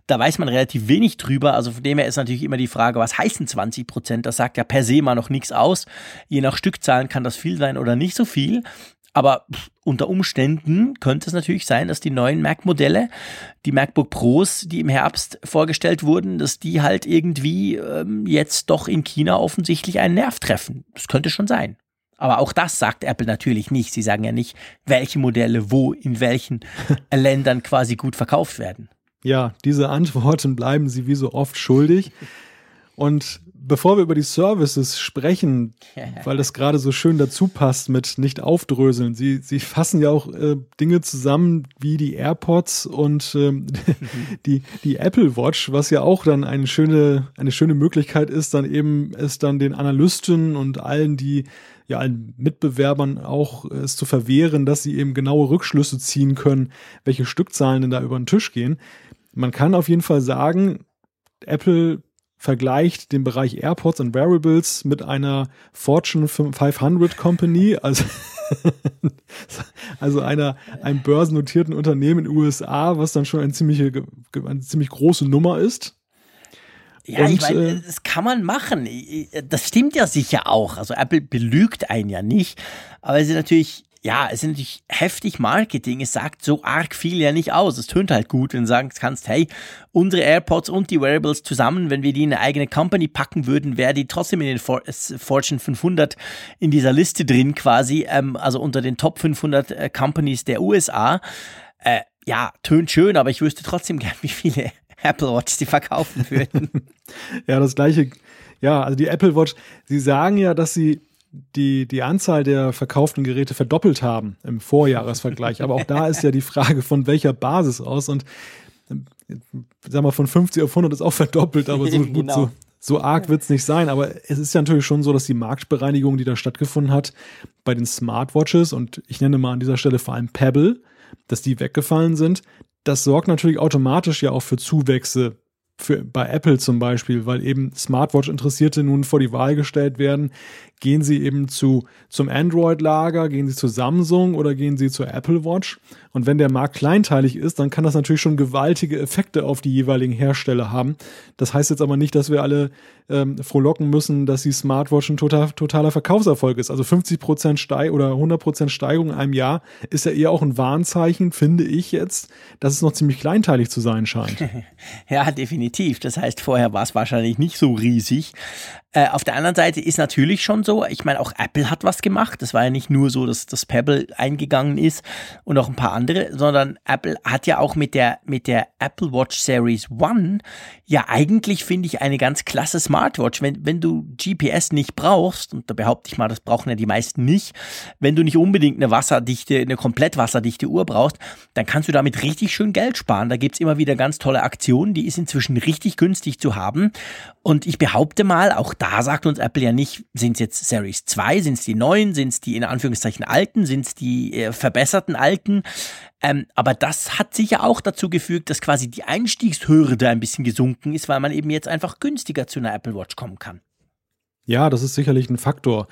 da weiß man relativ wenig drüber. Also von dem her ist natürlich immer die Frage, was heißen 20 Prozent? Das sagt ja per se mal noch nichts aus. Je nach Stückzahlen kann das viel sein oder nicht so viel. Aber unter Umständen könnte es natürlich sein, dass die neuen Mac-Modelle, die MacBook Pros, die im Herbst vorgestellt wurden, dass die halt irgendwie ähm, jetzt doch in China offensichtlich einen Nerv treffen. Das könnte schon sein. Aber auch das sagt Apple natürlich nicht. Sie sagen ja nicht, welche Modelle wo in welchen [LAUGHS] Ländern quasi gut verkauft werden. Ja, diese Antworten bleiben sie wie so oft schuldig. Und bevor wir über die Services sprechen, [LAUGHS] weil das gerade so schön dazu passt mit nicht aufdröseln, sie, sie fassen ja auch äh, Dinge zusammen wie die AirPods und ähm, [LAUGHS] die, die Apple Watch, was ja auch dann eine schöne, eine schöne Möglichkeit ist, dann eben es dann den Analysten und allen, die ja allen Mitbewerbern auch äh, es zu verwehren, dass sie eben genaue Rückschlüsse ziehen können, welche Stückzahlen denn da über den Tisch gehen. Man kann auf jeden Fall sagen, Apple vergleicht den Bereich AirPods und Wearables mit einer Fortune 500 Company, also, [LAUGHS] also einer, einem börsennotierten Unternehmen in den USA, was dann schon eine ziemliche, eine ziemlich große Nummer ist. Ja, und, ich meine, äh, das kann man machen. Das stimmt ja sicher auch. Also Apple belügt einen ja nicht. Aber es ist natürlich ja, es ist natürlich heftig Marketing. Es sagt so arg viel ja nicht aus. Es tönt halt gut, wenn du sagen kannst, hey, unsere AirPods und die Wearables zusammen, wenn wir die in eine eigene Company packen würden, wäre die trotzdem in den For Fortune 500 in dieser Liste drin quasi, ähm, also unter den Top 500 äh, Companies der USA. Äh, ja, tönt schön, aber ich wüsste trotzdem gern, [LAUGHS] wie viele Apple Watch die verkaufen würden. [LAUGHS] ja, das gleiche. Ja, also die Apple Watch, sie sagen ja, dass sie die, die Anzahl der verkauften Geräte verdoppelt haben im Vorjahresvergleich. Aber auch da ist ja die Frage, von welcher Basis aus. Und sag mal, von 50 auf 100 ist auch verdoppelt, aber so, [LAUGHS] gut, genau. so, so arg wird es nicht sein. Aber es ist ja natürlich schon so, dass die Marktbereinigung, die da stattgefunden hat, bei den Smartwatches und ich nenne mal an dieser Stelle vor allem Pebble, dass die weggefallen sind, das sorgt natürlich automatisch ja auch für Zuwächse für, bei Apple zum Beispiel, weil eben Smartwatch-Interessierte nun vor die Wahl gestellt werden, gehen sie eben zu, zum Android-Lager, gehen sie zu Samsung oder gehen sie zur Apple Watch. Und wenn der Markt kleinteilig ist, dann kann das natürlich schon gewaltige Effekte auf die jeweiligen Hersteller haben. Das heißt jetzt aber nicht, dass wir alle ähm, frohlocken müssen, dass die Smartwatch ein total, totaler Verkaufserfolg ist. Also 50 Prozent Steig oder 100 Prozent Steigerung in einem Jahr ist ja eher auch ein Warnzeichen, finde ich jetzt, dass es noch ziemlich kleinteilig zu sein scheint. [LAUGHS] ja, definitiv. Das heißt, vorher war es wahrscheinlich nicht so riesig. Äh, auf der anderen Seite ist natürlich schon so, ich meine, auch Apple hat was gemacht. Das war ja nicht nur so, dass das Pebble eingegangen ist und noch ein paar andere, sondern Apple hat ja auch mit der, mit der Apple Watch Series One ja eigentlich, finde ich, eine ganz klasse Smartwatch. Wenn, wenn du GPS nicht brauchst, und da behaupte ich mal, das brauchen ja die meisten nicht, wenn du nicht unbedingt eine wasserdichte, eine komplett wasserdichte Uhr brauchst, dann kannst du damit richtig schön Geld sparen. Da gibt's immer wieder ganz tolle Aktionen, die ist inzwischen richtig günstig zu haben. Und ich behaupte mal, auch da sagt uns Apple ja nicht, sind es jetzt Series 2, sind es die neuen, sind es die in Anführungszeichen alten, sind es die äh, verbesserten alten. Ähm, aber das hat sicher auch dazu gefügt, dass quasi die Einstiegshürde ein bisschen gesunken ist, weil man eben jetzt einfach günstiger zu einer Apple Watch kommen kann. Ja, das ist sicherlich ein Faktor.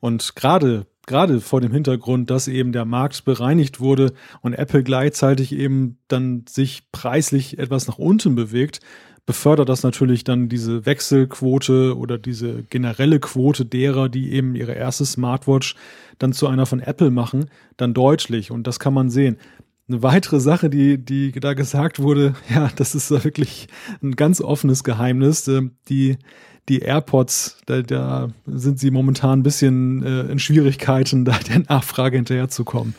Und gerade gerade vor dem Hintergrund, dass eben der Markt bereinigt wurde und Apple gleichzeitig eben dann sich preislich etwas nach unten bewegt, befördert das natürlich dann diese Wechselquote oder diese generelle Quote derer, die eben ihre erste Smartwatch dann zu einer von Apple machen, dann deutlich. Und das kann man sehen. Eine weitere Sache, die, die da gesagt wurde, [LAUGHS] ja, das ist wirklich ein ganz offenes Geheimnis. Ähm, die, die AirPods, da, da sind sie momentan ein bisschen äh, in Schwierigkeiten, [LAUGHS] da der Nachfrage hinterherzukommen.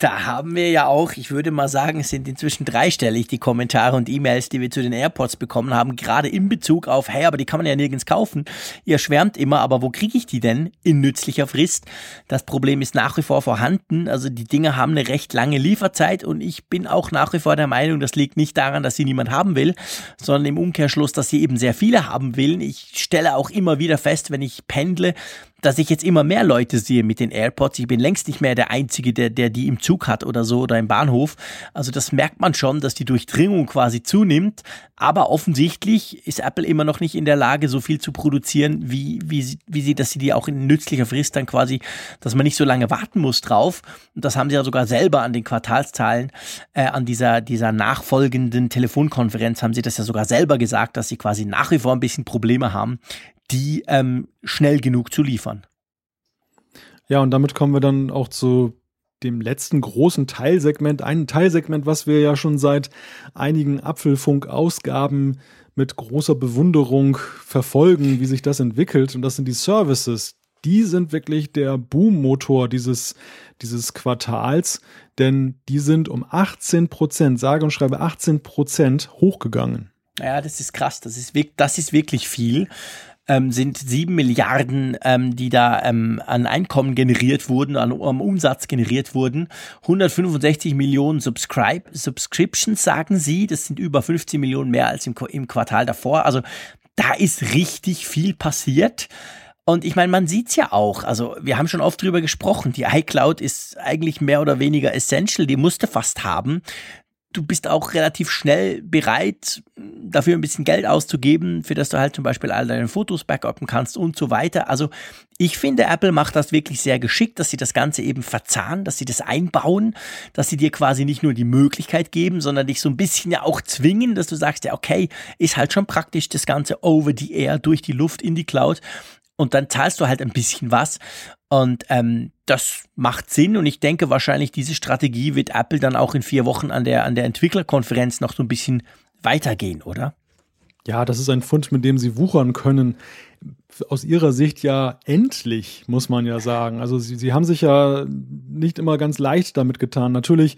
Da haben wir ja auch, ich würde mal sagen, es sind inzwischen dreistellig die Kommentare und E-Mails, die wir zu den AirPods bekommen haben, gerade in Bezug auf, hey, aber die kann man ja nirgends kaufen. Ihr schwärmt immer, aber wo kriege ich die denn in nützlicher Frist? Das Problem ist nach wie vor vorhanden. Also die Dinge haben eine recht lange Lieferzeit und ich bin auch nach wie vor der Meinung, das liegt nicht daran, dass sie niemand haben will, sondern im Umkehrschluss, dass sie eben sehr viele haben will. Ich stelle auch immer wieder fest, wenn ich pendle, dass ich jetzt immer mehr Leute sehe mit den AirPods. Ich bin längst nicht mehr der Einzige, der, der die im Zug hat oder so oder im Bahnhof. Also das merkt man schon, dass die Durchdringung quasi zunimmt. Aber offensichtlich ist Apple immer noch nicht in der Lage, so viel zu produzieren, wie, wie, sie, wie sie, dass sie die auch in nützlicher Frist dann quasi, dass man nicht so lange warten muss drauf. Und das haben sie ja sogar selber an den Quartalszahlen, äh, an dieser, dieser nachfolgenden Telefonkonferenz haben sie das ja sogar selber gesagt, dass sie quasi nach wie vor ein bisschen Probleme haben, die ähm, schnell genug zu liefern. Ja, und damit kommen wir dann auch zu dem letzten großen Teilsegment, ein Teilsegment, was wir ja schon seit einigen Apfelfunk-Ausgaben mit großer Bewunderung verfolgen, wie sich das entwickelt. Und das sind die Services. Die sind wirklich der Boom-Motor dieses, dieses Quartals, denn die sind um 18 Prozent, sage und schreibe 18 Prozent hochgegangen. Ja, das ist krass. Das ist, das ist wirklich viel ähm, sind sieben Milliarden, ähm, die da ähm, an Einkommen generiert wurden, an, an Umsatz generiert wurden. 165 Millionen Subscribe, Subscriptions, sagen sie. Das sind über 15 Millionen mehr als im, im Quartal davor. Also da ist richtig viel passiert. Und ich meine, man sieht's ja auch. Also wir haben schon oft drüber gesprochen. Die iCloud ist eigentlich mehr oder weniger essential. Die musste fast haben du bist auch relativ schnell bereit, dafür ein bisschen Geld auszugeben, für das du halt zum Beispiel all deine Fotos backuppen kannst und so weiter. Also ich finde, Apple macht das wirklich sehr geschickt, dass sie das Ganze eben verzahnen, dass sie das einbauen, dass sie dir quasi nicht nur die Möglichkeit geben, sondern dich so ein bisschen ja auch zwingen, dass du sagst, ja, okay, ist halt schon praktisch das Ganze over the air, durch die Luft in die Cloud und dann zahlst du halt ein bisschen was. Und ähm, das macht Sinn und ich denke wahrscheinlich, diese Strategie wird Apple dann auch in vier Wochen an der, an der Entwicklerkonferenz noch so ein bisschen weitergehen, oder? Ja, das ist ein Fund, mit dem sie wuchern können aus ihrer Sicht ja endlich, muss man ja sagen. Also sie, sie haben sich ja nicht immer ganz leicht damit getan. Natürlich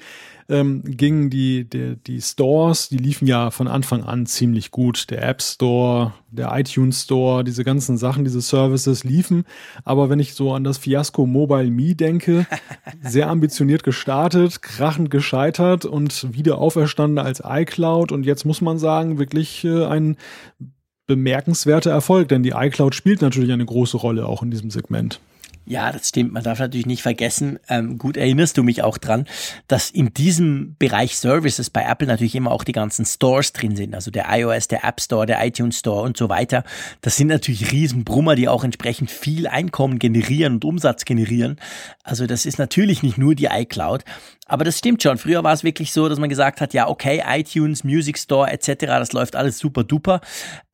ähm, gingen die, die, die Stores, die liefen ja von Anfang an ziemlich gut. Der App Store, der iTunes Store, diese ganzen Sachen, diese Services liefen. Aber wenn ich so an das Fiasko Mobile Me denke, [LAUGHS] sehr ambitioniert gestartet, krachend gescheitert und wieder auferstanden als iCloud. Und jetzt muss man sagen, wirklich äh, ein bemerkenswerter Erfolg, denn die iCloud spielt natürlich eine große Rolle auch in diesem Segment. Ja, das stimmt. Man darf natürlich nicht vergessen, ähm, gut erinnerst du mich auch dran, dass in diesem Bereich Services bei Apple natürlich immer auch die ganzen Stores drin sind. Also der iOS, der App Store, der iTunes Store und so weiter. Das sind natürlich Riesenbrummer, die auch entsprechend viel Einkommen generieren und Umsatz generieren. Also das ist natürlich nicht nur die iCloud. Aber das stimmt schon. Früher war es wirklich so, dass man gesagt hat, ja, okay, iTunes, Music Store etc., das läuft alles super duper.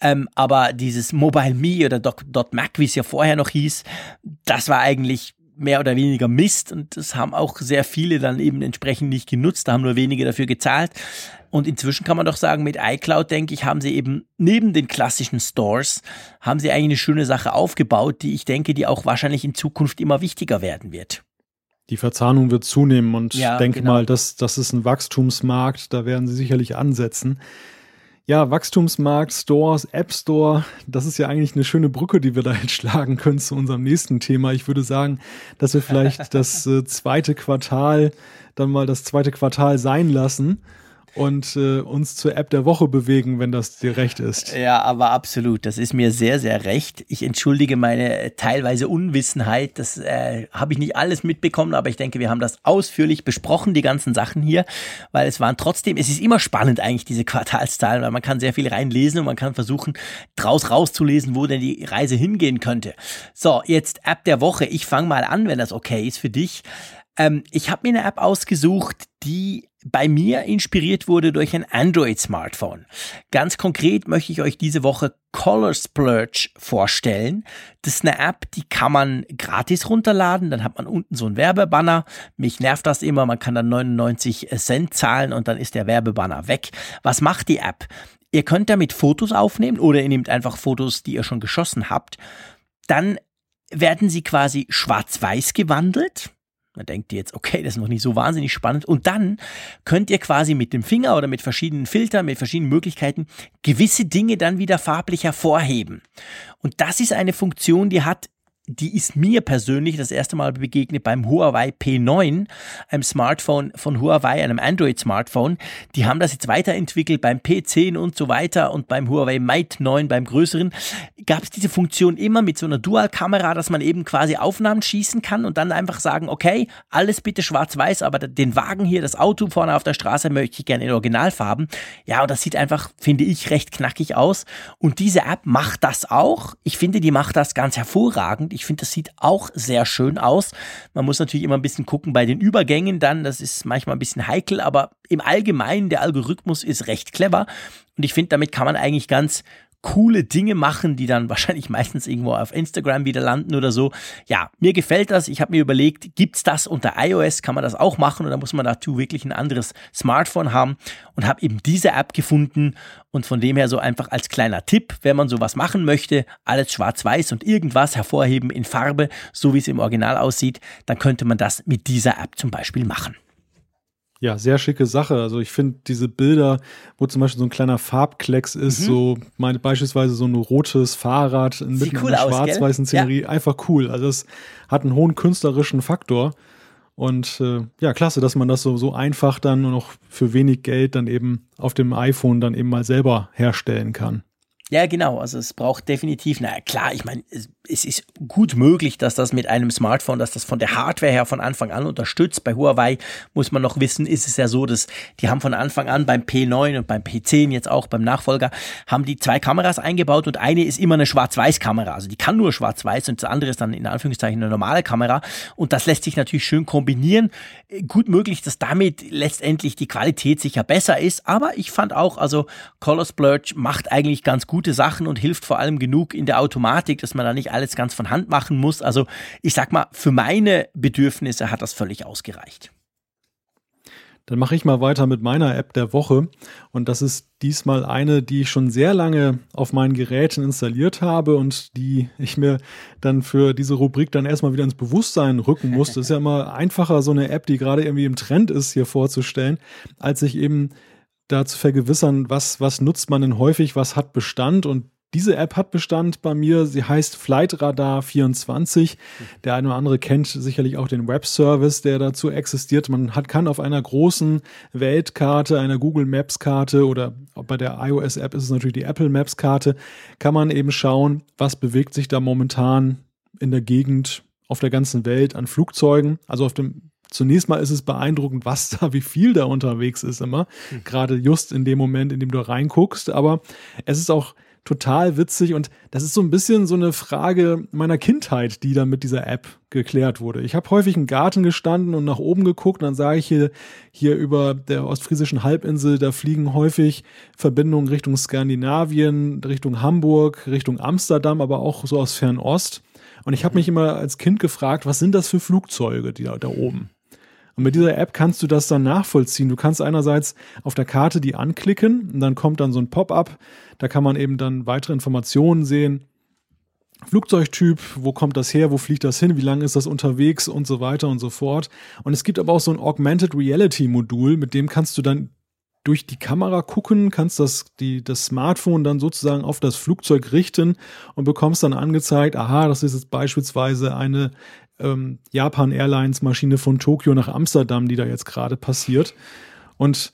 Ähm, aber dieses Mobile Me oder Dot Mac, wie es ja vorher noch hieß, das war eigentlich mehr oder weniger Mist und das haben auch sehr viele dann eben entsprechend nicht genutzt, da haben nur wenige dafür gezahlt. Und inzwischen kann man doch sagen, mit iCloud, denke ich, haben sie eben neben den klassischen Stores, haben sie eigentlich eine schöne Sache aufgebaut, die ich denke, die auch wahrscheinlich in Zukunft immer wichtiger werden wird. Die Verzahnung wird zunehmen und ja, ich denke genau. mal, das, das ist ein Wachstumsmarkt, da werden sie sicherlich ansetzen. Ja, Wachstumsmarkt, Stores, App Store, das ist ja eigentlich eine schöne Brücke, die wir da jetzt schlagen können zu unserem nächsten Thema. Ich würde sagen, dass wir vielleicht [LAUGHS] das äh, zweite Quartal dann mal das zweite Quartal sein lassen und äh, uns zur App der Woche bewegen, wenn das dir recht ist. Ja, aber absolut. Das ist mir sehr, sehr recht. Ich entschuldige meine äh, teilweise Unwissenheit. Das äh, habe ich nicht alles mitbekommen, aber ich denke, wir haben das ausführlich besprochen, die ganzen Sachen hier, weil es waren trotzdem, es ist immer spannend eigentlich, diese Quartalszahlen, weil man kann sehr viel reinlesen und man kann versuchen, draus rauszulesen, wo denn die Reise hingehen könnte. So, jetzt App der Woche. Ich fange mal an, wenn das okay ist für dich. Ähm, ich habe mir eine App ausgesucht, die bei mir inspiriert wurde durch ein Android-Smartphone. Ganz konkret möchte ich euch diese Woche Color Splurge vorstellen. Das ist eine App, die kann man gratis runterladen. Dann hat man unten so einen Werbebanner. Mich nervt das immer. Man kann dann 99 Cent zahlen und dann ist der Werbebanner weg. Was macht die App? Ihr könnt damit Fotos aufnehmen oder ihr nehmt einfach Fotos, die ihr schon geschossen habt. Dann werden sie quasi schwarz-weiß gewandelt man denkt jetzt, okay, das ist noch nicht so wahnsinnig spannend. Und dann könnt ihr quasi mit dem Finger oder mit verschiedenen Filtern, mit verschiedenen Möglichkeiten gewisse Dinge dann wieder farblich hervorheben. Und das ist eine Funktion, die hat die ist mir persönlich das erste Mal begegnet beim Huawei P9, einem Smartphone von Huawei, einem Android-Smartphone. Die haben das jetzt weiterentwickelt beim P10 und so weiter und beim Huawei Mate 9, beim größeren, gab es diese Funktion immer mit so einer Dual-Kamera, dass man eben quasi Aufnahmen schießen kann und dann einfach sagen, okay, alles bitte schwarz-weiß, aber den Wagen hier, das Auto vorne auf der Straße möchte ich gerne in Originalfarben. Ja, und das sieht einfach, finde ich, recht knackig aus. Und diese App macht das auch. Ich finde, die macht das ganz hervorragend. Ich finde, das sieht auch sehr schön aus. Man muss natürlich immer ein bisschen gucken bei den Übergängen dann. Das ist manchmal ein bisschen heikel, aber im Allgemeinen, der Algorithmus ist recht clever. Und ich finde, damit kann man eigentlich ganz coole Dinge machen, die dann [LAUGHS] wahrscheinlich meistens irgendwo auf Instagram wieder landen oder so. Ja, mir gefällt das. Ich habe mir überlegt, gibt's das unter iOS? Kann man das auch machen oder muss man dazu wirklich ein anderes Smartphone haben? Und habe eben diese App gefunden und von dem her so einfach als kleiner Tipp, wenn man sowas machen möchte, alles schwarz-weiß und irgendwas hervorheben in Farbe, so wie es im Original aussieht, dann könnte man das mit dieser App zum Beispiel machen. Ja, sehr schicke Sache. Also ich finde diese Bilder, wo zum Beispiel so ein kleiner Farbklecks ist, mhm. so meine, beispielsweise so ein rotes Fahrrad mit cool einer schwarz-weißen Szenerie, ja. einfach cool. Also es hat einen hohen künstlerischen Faktor. Und äh, ja, klasse, dass man das so, so einfach dann nur noch für wenig Geld dann eben auf dem iPhone dann eben mal selber herstellen kann. Ja, genau. Also es braucht definitiv, na klar, ich meine, es, ist gut möglich, dass das mit einem Smartphone, dass das von der Hardware her von Anfang an unterstützt. Bei Huawei muss man noch wissen, ist es ja so, dass die haben von Anfang an beim P9 und beim P10 jetzt auch beim Nachfolger, haben die zwei Kameras eingebaut und eine ist immer eine Schwarz-Weiß-Kamera. Also die kann nur Schwarz-Weiß und das andere ist dann in Anführungszeichen eine normale Kamera. Und das lässt sich natürlich schön kombinieren. Gut möglich, dass damit letztendlich die Qualität sicher besser ist. Aber ich fand auch, also Color Splurge macht eigentlich ganz gut gute Sachen und hilft vor allem genug in der Automatik, dass man da nicht alles ganz von Hand machen muss. Also ich sag mal, für meine Bedürfnisse hat das völlig ausgereicht. Dann mache ich mal weiter mit meiner App der Woche. Und das ist diesmal eine, die ich schon sehr lange auf meinen Geräten installiert habe und die ich mir dann für diese Rubrik dann erstmal wieder ins Bewusstsein rücken musste. Ist ja [LAUGHS] immer einfacher, so eine App, die gerade irgendwie im Trend ist, hier vorzustellen, als sich eben da zu vergewissern, was, was nutzt man denn häufig, was hat Bestand und diese App hat Bestand bei mir. Sie heißt Flight Radar 24. Der eine oder andere kennt sicherlich auch den Webservice, der dazu existiert. Man hat, kann auf einer großen Weltkarte, einer Google Maps Karte oder bei der iOS App ist es natürlich die Apple Maps Karte, kann man eben schauen, was bewegt sich da momentan in der Gegend auf der ganzen Welt an Flugzeugen. Also auf dem zunächst mal ist es beeindruckend, was da, wie viel da unterwegs ist immer. Mhm. Gerade just in dem Moment, in dem du reinguckst. Aber es ist auch total witzig und das ist so ein bisschen so eine Frage meiner Kindheit, die dann mit dieser App geklärt wurde. Ich habe häufig im Garten gestanden und nach oben geguckt und dann sage ich hier, hier über der ostfriesischen Halbinsel, da fliegen häufig Verbindungen Richtung Skandinavien, Richtung Hamburg, Richtung Amsterdam, aber auch so aus Fernost. Und ich habe mich immer als Kind gefragt, was sind das für Flugzeuge, die da, da oben? Und mit dieser App kannst du das dann nachvollziehen. Du kannst einerseits auf der Karte die anklicken und dann kommt dann so ein Pop-up. Da kann man eben dann weitere Informationen sehen. Flugzeugtyp, wo kommt das her, wo fliegt das hin, wie lange ist das unterwegs und so weiter und so fort. Und es gibt aber auch so ein Augmented Reality Modul, mit dem kannst du dann durch die Kamera gucken, kannst das, die, das Smartphone dann sozusagen auf das Flugzeug richten und bekommst dann angezeigt, aha, das ist jetzt beispielsweise eine ähm, Japan Airlines Maschine von Tokio nach Amsterdam, die da jetzt gerade passiert. Und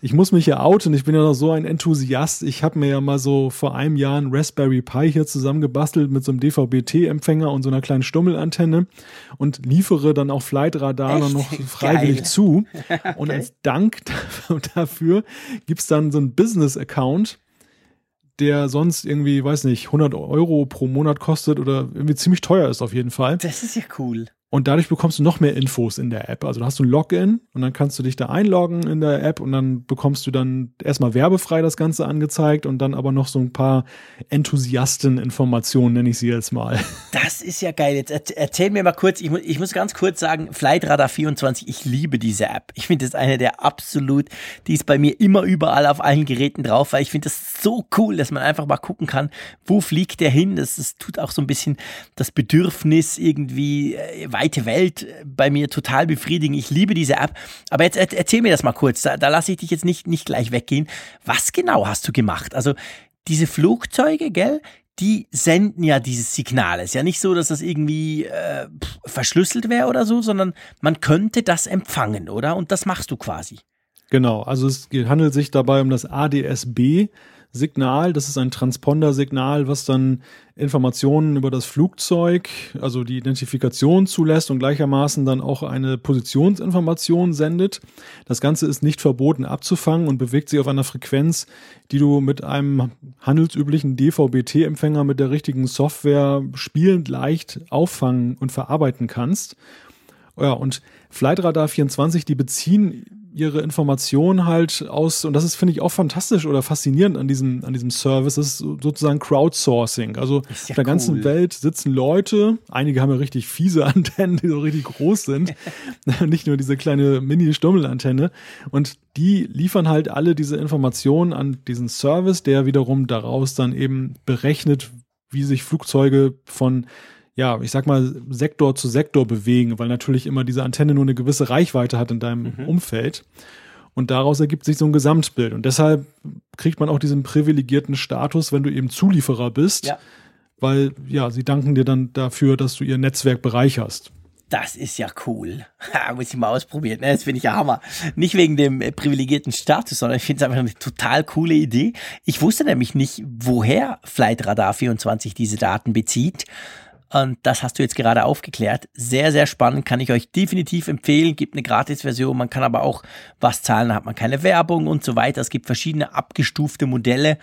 ich muss mich ja outen, ich bin ja noch so ein Enthusiast. Ich habe mir ja mal so vor einem Jahr ein Raspberry Pi hier zusammengebastelt mit so einem DVB-T-Empfänger und so einer kleinen Stummelantenne und liefere dann auch Flightradar Echt? noch freiwillig Geil. zu. [LAUGHS] okay. Und als Dank [LAUGHS] dafür gibt's dann so einen Business-Account, der sonst irgendwie, weiß nicht, 100 Euro pro Monat kostet oder irgendwie ziemlich teuer ist auf jeden Fall. Das ist ja cool. Und dadurch bekommst du noch mehr Infos in der App. Also da hast du ein Login und dann kannst du dich da einloggen in der App und dann bekommst du dann erstmal werbefrei das Ganze angezeigt und dann aber noch so ein paar Enthusiasten-Informationen, nenne ich sie jetzt mal. [LAUGHS] Das ist ja geil. Jetzt erzähl mir mal kurz, ich, mu ich muss ganz kurz sagen, Flightradar 24, ich liebe diese App. Ich finde das eine der absolut, die ist bei mir immer überall auf allen Geräten drauf, weil ich finde das so cool, dass man einfach mal gucken kann, wo fliegt der hin. Das, das tut auch so ein bisschen das Bedürfnis irgendwie äh, weite Welt bei mir total befriedigen. Ich liebe diese App. Aber jetzt erzähl mir das mal kurz. Da, da lasse ich dich jetzt nicht, nicht gleich weggehen. Was genau hast du gemacht? Also diese Flugzeuge, gell? die senden ja dieses Signal. Es ist ja nicht so, dass das irgendwie äh, verschlüsselt wäre oder so, sondern man könnte das empfangen, oder? Und das machst du quasi. Genau, also es handelt sich dabei um das ADS-B. Signal, das ist ein Transponder-Signal, was dann Informationen über das Flugzeug, also die Identifikation zulässt und gleichermaßen dann auch eine Positionsinformation sendet. Das Ganze ist nicht verboten abzufangen und bewegt sich auf einer Frequenz, die du mit einem handelsüblichen DVB-T-Empfänger mit der richtigen Software spielend leicht auffangen und verarbeiten kannst. Ja, und Flightradar 24, die beziehen ihre Informationen halt aus, und das ist, finde ich, auch fantastisch oder faszinierend an diesem, an diesem Service, das ist sozusagen Crowdsourcing. Also ja auf der cool. ganzen Welt sitzen Leute, einige haben ja richtig fiese [LAUGHS] Antennen, die so richtig groß sind, [LAUGHS] nicht nur diese kleine Mini-Stummelantenne, und die liefern halt alle diese Informationen an diesen Service, der wiederum daraus dann eben berechnet, wie sich Flugzeuge von ja, ich sag mal, Sektor zu Sektor bewegen, weil natürlich immer diese Antenne nur eine gewisse Reichweite hat in deinem mhm. Umfeld. Und daraus ergibt sich so ein Gesamtbild. Und deshalb kriegt man auch diesen privilegierten Status, wenn du eben Zulieferer bist, ja. weil ja, sie danken dir dann dafür, dass du ihr Netzwerk bereicherst. Das ist ja cool. [LAUGHS] muss ich mal ausprobieren. Ne? Das finde ich ja Hammer. Nicht wegen dem äh, privilegierten Status, sondern ich finde es einfach eine total coole Idee. Ich wusste nämlich nicht, woher Flight Radar 24 diese Daten bezieht. Und das hast du jetzt gerade aufgeklärt. Sehr, sehr spannend, kann ich euch definitiv empfehlen. Gibt eine Gratis-Version, man kann aber auch was zahlen, da hat man keine Werbung und so weiter. Es gibt verschiedene abgestufte Modelle.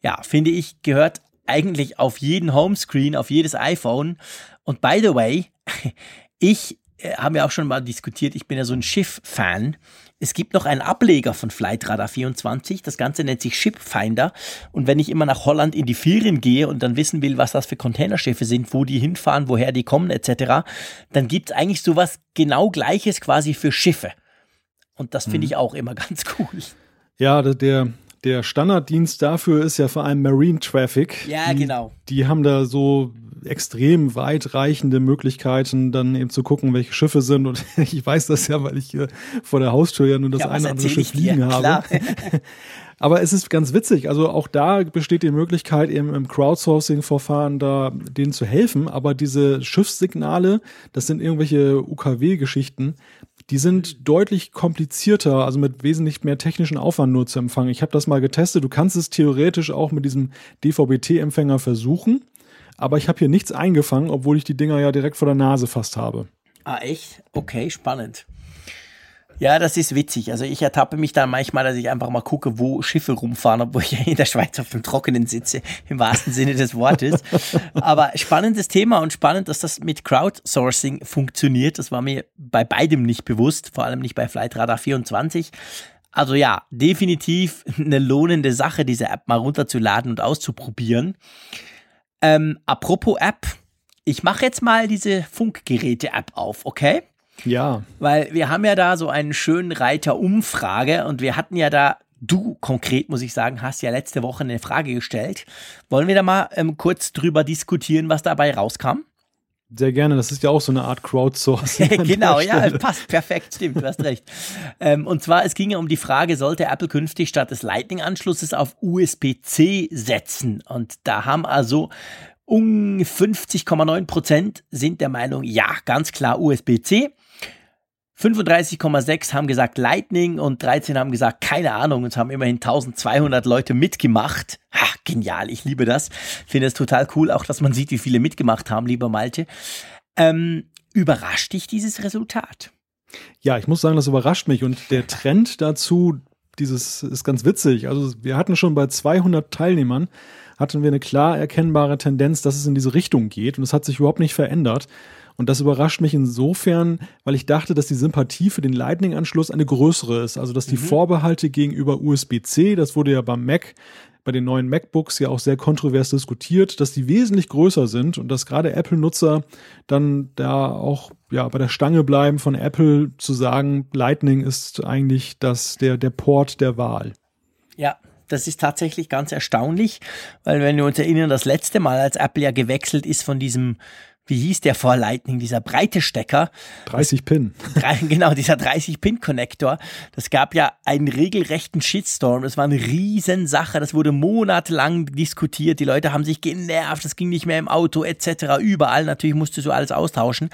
Ja, finde ich, gehört eigentlich auf jeden Homescreen, auf jedes iPhone. Und by the way, [LAUGHS] ich äh, haben wir auch schon mal diskutiert, ich bin ja so ein Schiff-Fan. Es gibt noch einen Ableger von Flightradar 24. Das Ganze nennt sich Shipfinder. Und wenn ich immer nach Holland in die Ferien gehe und dann wissen will, was das für Containerschiffe sind, wo die hinfahren, woher die kommen etc., dann gibt es eigentlich sowas genau gleiches quasi für Schiffe. Und das finde mhm. ich auch immer [LAUGHS] ganz cool. Ja, der, der Standarddienst dafür ist ja vor allem Marine Traffic. Ja, die, genau. Die haben da so extrem weitreichende Möglichkeiten, dann eben zu gucken, welche Schiffe sind. Und [LAUGHS] ich weiß das ja, weil ich hier vor der Haustür ja nur das ja, eine oder andere Schiff liegen habe. [LAUGHS] Aber es ist ganz witzig. Also auch da besteht die Möglichkeit, eben im Crowdsourcing-Verfahren da denen zu helfen. Aber diese Schiffssignale, das sind irgendwelche UKW-Geschichten, die sind deutlich komplizierter, also mit wesentlich mehr technischen Aufwand nur zu empfangen. Ich habe das mal getestet. Du kannst es theoretisch auch mit diesem DVB-T-Empfänger versuchen aber ich habe hier nichts eingefangen, obwohl ich die Dinger ja direkt vor der Nase fast habe. Ah, echt? Okay, spannend. Ja, das ist witzig. Also ich ertappe mich da manchmal, dass ich einfach mal gucke, wo Schiffe rumfahren, obwohl ich ja in der Schweiz auf dem Trockenen sitze, im wahrsten Sinne des Wortes. Aber spannendes Thema und spannend, dass das mit Crowdsourcing funktioniert. Das war mir bei beidem nicht bewusst, vor allem nicht bei Flightradar 24. Also ja, definitiv eine lohnende Sache, diese App mal runterzuladen und auszuprobieren. Ähm, apropos App, ich mache jetzt mal diese Funkgeräte-App auf, okay? Ja. Weil wir haben ja da so einen schönen Reiter Umfrage und wir hatten ja da, du konkret muss ich sagen, hast ja letzte Woche eine Frage gestellt. Wollen wir da mal ähm, kurz drüber diskutieren, was dabei rauskam? Sehr gerne, das ist ja auch so eine Art Crowdsourcing. [LAUGHS] genau, ja, passt perfekt, stimmt, du hast recht. Ähm, und zwar, es ging ja um die Frage, sollte Apple künftig statt des Lightning-Anschlusses auf USB-C setzen? Und da haben also um 50,9 Prozent sind der Meinung, ja, ganz klar USB-C. 35,6 haben gesagt Lightning und 13 haben gesagt keine Ahnung und haben immerhin 1200 Leute mitgemacht. Ha, genial, ich liebe das. Finde es total cool, auch dass man sieht, wie viele mitgemacht haben, lieber Malte. Ähm, überrascht dich dieses Resultat? Ja, ich muss sagen, das überrascht mich und der Trend dazu, dieses ist ganz witzig. Also wir hatten schon bei 200 Teilnehmern hatten wir eine klar erkennbare Tendenz, dass es in diese Richtung geht und es hat sich überhaupt nicht verändert. Und das überrascht mich insofern, weil ich dachte, dass die Sympathie für den Lightning-Anschluss eine größere ist. Also, dass die mhm. Vorbehalte gegenüber USB-C, das wurde ja beim Mac, bei den neuen MacBooks ja auch sehr kontrovers diskutiert, dass die wesentlich größer sind und dass gerade Apple-Nutzer dann da auch ja bei der Stange bleiben von Apple zu sagen, Lightning ist eigentlich das, der, der Port der Wahl. Ja, das ist tatsächlich ganz erstaunlich, weil wenn wir uns erinnern, das letzte Mal, als Apple ja gewechselt ist von diesem wie hieß der vor Lightning, dieser breite Stecker. 30 Pin. [LAUGHS] Genau, dieser 30 Pin Connector. Das gab ja einen regelrechten Shitstorm. Das war eine Riesensache. Das wurde monatelang diskutiert. Die Leute haben sich genervt. Das ging nicht mehr im Auto etc. Überall. Natürlich musste so alles austauschen.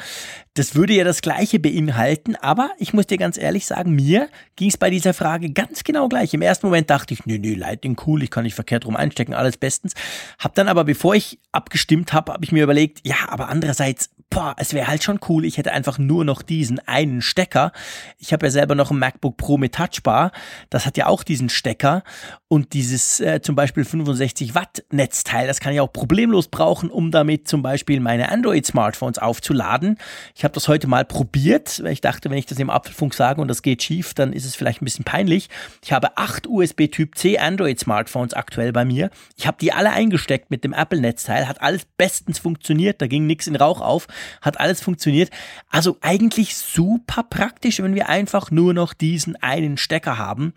Das würde ja das Gleiche beinhalten. Aber ich muss dir ganz ehrlich sagen, mir ging es bei dieser Frage ganz genau gleich. Im ersten Moment dachte ich, nee, nee, Lightning cool. Ich kann nicht verkehrt rum einstecken. Alles bestens. Hab dann aber, bevor ich abgestimmt habe, habe ich mir überlegt, ja, aber andererseits, boah, es wäre halt schon cool, ich hätte einfach nur noch diesen einen Stecker. Ich habe ja selber noch ein MacBook Pro mit Touchbar, das hat ja auch diesen Stecker und dieses äh, zum Beispiel 65 Watt Netzteil, das kann ich auch problemlos brauchen, um damit zum Beispiel meine Android-Smartphones aufzuladen. Ich habe das heute mal probiert, weil ich dachte, wenn ich das im Apfelfunk sage und das geht schief, dann ist es vielleicht ein bisschen peinlich. Ich habe acht USB Typ C Android-Smartphones aktuell bei mir. Ich habe die alle eingesteckt mit dem Apple-Netzteil, hat alles bestens funktioniert, da ging nichts in Rauch auf, hat alles funktioniert. Also eigentlich super praktisch, wenn wir einfach nur noch diesen einen Stecker haben.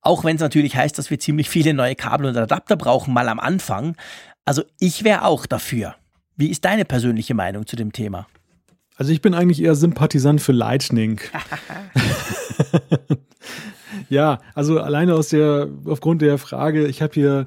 Auch wenn es natürlich heißt, dass wir ziemlich viele neue Kabel und Adapter brauchen, mal am Anfang. Also ich wäre auch dafür. Wie ist deine persönliche Meinung zu dem Thema? Also ich bin eigentlich eher Sympathisant für Lightning. [LAUGHS] [LAUGHS] ja, also alleine aus der, aufgrund der Frage, ich habe hier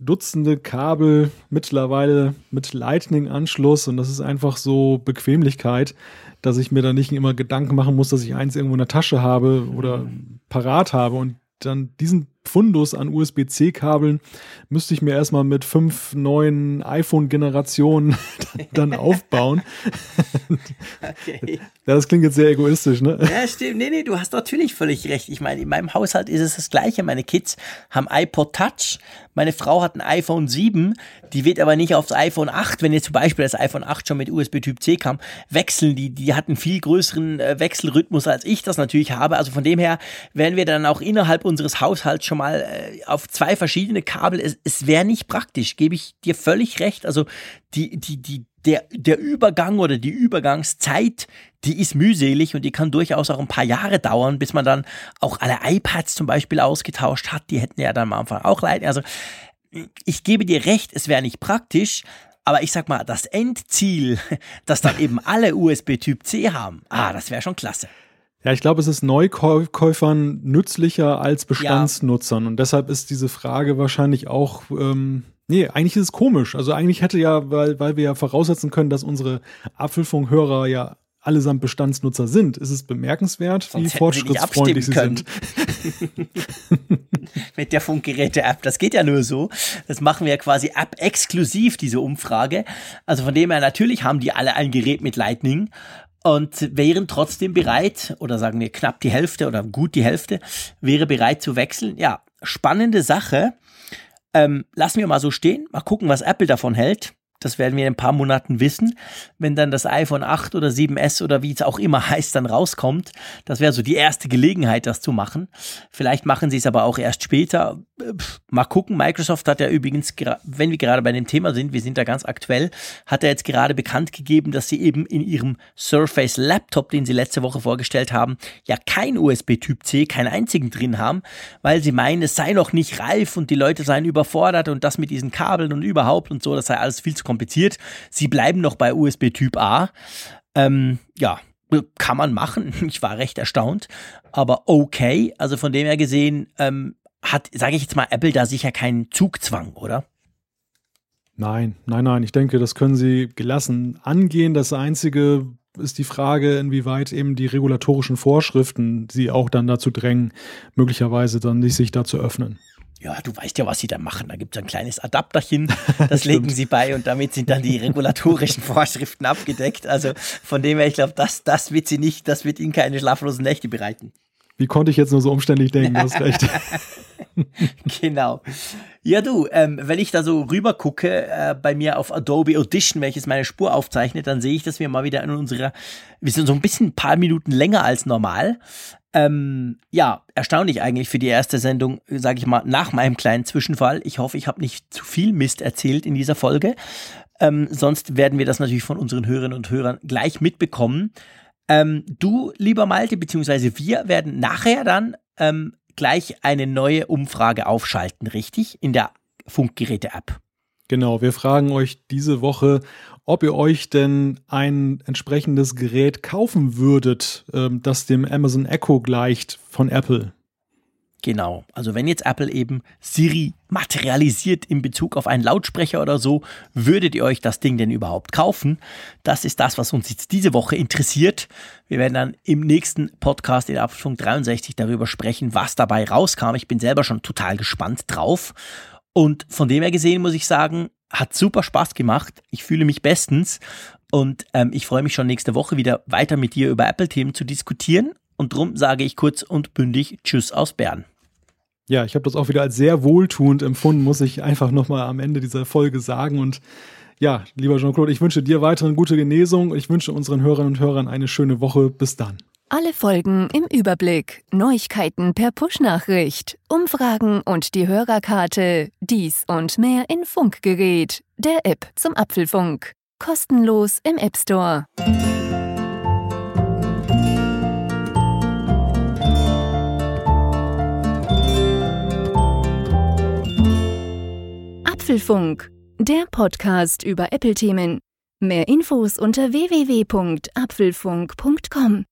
Dutzende Kabel mittlerweile mit Lightning-Anschluss und das ist einfach so Bequemlichkeit, dass ich mir da nicht immer Gedanken machen muss, dass ich eins irgendwo in der Tasche habe oder parat habe und dann diesen Fundus an USB-C-Kabeln müsste ich mir erstmal mit fünf neuen iPhone-Generationen [LAUGHS] dann aufbauen. okay. Das klingt jetzt sehr egoistisch, ne? Ja, stimmt. Nee, nee, du hast natürlich völlig recht. Ich meine, in meinem Haushalt ist es das Gleiche. Meine Kids haben iPod Touch. Meine Frau hat ein iPhone 7. Die wird aber nicht aufs iPhone 8, wenn jetzt zum Beispiel das iPhone 8 schon mit USB Typ C kam, wechseln. Die, die hat einen viel größeren äh, Wechselrhythmus, als ich das natürlich habe. Also von dem her werden wir dann auch innerhalb unseres Haushalts schon mal äh, auf zwei verschiedene Kabel. Es, es wäre nicht praktisch, gebe ich dir völlig recht. Also die, die, die, der, der Übergang oder die Übergangszeit, die ist mühselig und die kann durchaus auch ein paar Jahre dauern, bis man dann auch alle iPads zum Beispiel ausgetauscht hat. Die hätten ja dann am Anfang auch leiden. Also ich gebe dir recht, es wäre nicht praktisch, aber ich sag mal, das Endziel, [LAUGHS] dass dann eben alle USB Typ C haben, ah, das wäre schon klasse. Ja, ich glaube, es ist Neukäufern nützlicher als Bestandsnutzern. Ja. Und deshalb ist diese Frage wahrscheinlich auch, ähm, nee, eigentlich ist es komisch. Also eigentlich hätte ja, weil, weil wir ja voraussetzen können, dass unsere Apfelfunkhörer ja allesamt Bestandsnutzer sind, ist es bemerkenswert, Sonst wie fortschrittsfreundlich sie sind. [LAUGHS] Mit der Funkgeräte-App. Das geht ja nur so. Das machen wir ja quasi App-exklusiv, diese Umfrage. Also von dem her, natürlich haben die alle ein Gerät mit Lightning und wären trotzdem bereit, oder sagen wir knapp die Hälfte oder gut die Hälfte, wäre bereit zu wechseln. Ja, spannende Sache. Ähm, lassen wir mal so stehen, mal gucken, was Apple davon hält. Das werden wir in ein paar Monaten wissen, wenn dann das iPhone 8 oder 7S oder wie es auch immer [LAUGHS] heißt, dann rauskommt. Das wäre so die erste Gelegenheit, das zu machen. Vielleicht machen sie es aber auch erst später. Mal gucken. Microsoft hat ja übrigens, wenn wir gerade bei dem Thema sind, wir sind da ganz aktuell, hat er jetzt gerade bekannt gegeben, dass sie eben in ihrem Surface Laptop, den sie letzte Woche vorgestellt haben, ja kein USB-Typ C, keinen einzigen drin haben, weil sie meinen, es sei noch nicht reif und die Leute seien überfordert und das mit diesen Kabeln und überhaupt und so, das sei alles viel zu kompliziert. Sie bleiben noch bei USB Typ A. Ähm, ja, kann man machen. [LAUGHS] Ich war recht erstaunt, aber okay. Also von dem her gesehen ähm, hat, sage ich jetzt mal, Apple da sicher keinen Zugzwang, oder? Nein, nein, nein. Ich denke, das können sie gelassen angehen. Das Einzige ist die Frage, inwieweit eben die regulatorischen Vorschriften sie auch dann dazu drängen, möglicherweise dann nicht sich da zu öffnen ja, du weißt ja, was sie da machen. Da gibt es ein kleines Adapterchen, [LAUGHS] das legen sie bei und damit sind dann die regulatorischen [LAUGHS] Vorschriften abgedeckt. Also von dem her, ich glaube, das, das wird sie nicht, das wird ihnen keine schlaflosen Nächte bereiten. Wie konnte ich jetzt nur so umständlich denken, du hast recht. [LAUGHS] genau. Ja, du, ähm, wenn ich da so rüber gucke, äh, bei mir auf Adobe Audition, welches meine Spur aufzeichnet, dann sehe ich, dass wir mal wieder in unserer, wir sind so ein bisschen ein paar Minuten länger als normal. Ähm, ja, erstaunlich eigentlich für die erste Sendung, sage ich mal, nach meinem kleinen Zwischenfall. Ich hoffe, ich habe nicht zu viel Mist erzählt in dieser Folge. Ähm, sonst werden wir das natürlich von unseren Hörerinnen und Hörern gleich mitbekommen. Ähm, du, lieber Malte, beziehungsweise wir werden nachher dann ähm, gleich eine neue Umfrage aufschalten, richtig? In der Funkgeräte-App. Genau, wir fragen euch diese Woche, ob ihr euch denn ein entsprechendes Gerät kaufen würdet, ähm, das dem Amazon Echo gleicht von Apple. Genau, also wenn jetzt Apple eben Siri materialisiert in Bezug auf einen Lautsprecher oder so, würdet ihr euch das Ding denn überhaupt kaufen? Das ist das, was uns jetzt diese Woche interessiert. Wir werden dann im nächsten Podcast in Abschwung 63 darüber sprechen, was dabei rauskam. Ich bin selber schon total gespannt drauf. Und von dem her gesehen muss ich sagen, hat super Spaß gemacht. Ich fühle mich bestens und ähm, ich freue mich schon nächste Woche wieder weiter mit dir über Apple-Themen zu diskutieren. Und drum sage ich kurz und bündig Tschüss aus Bern. Ja, ich habe das auch wieder als sehr wohltuend empfunden, muss ich einfach nochmal am Ende dieser Folge sagen. Und ja, lieber Jean-Claude, ich wünsche dir weiterhin gute Genesung. Ich wünsche unseren Hörerinnen und Hörern eine schöne Woche. Bis dann. Alle Folgen im Überblick, Neuigkeiten per Push-Nachricht, Umfragen und die Hörerkarte, dies und mehr in Funkgerät, der App zum Apfelfunk. Kostenlos im App Store. Apfelfunk, der Podcast über Apple-Themen. Mehr Infos unter www.apfelfunk.com.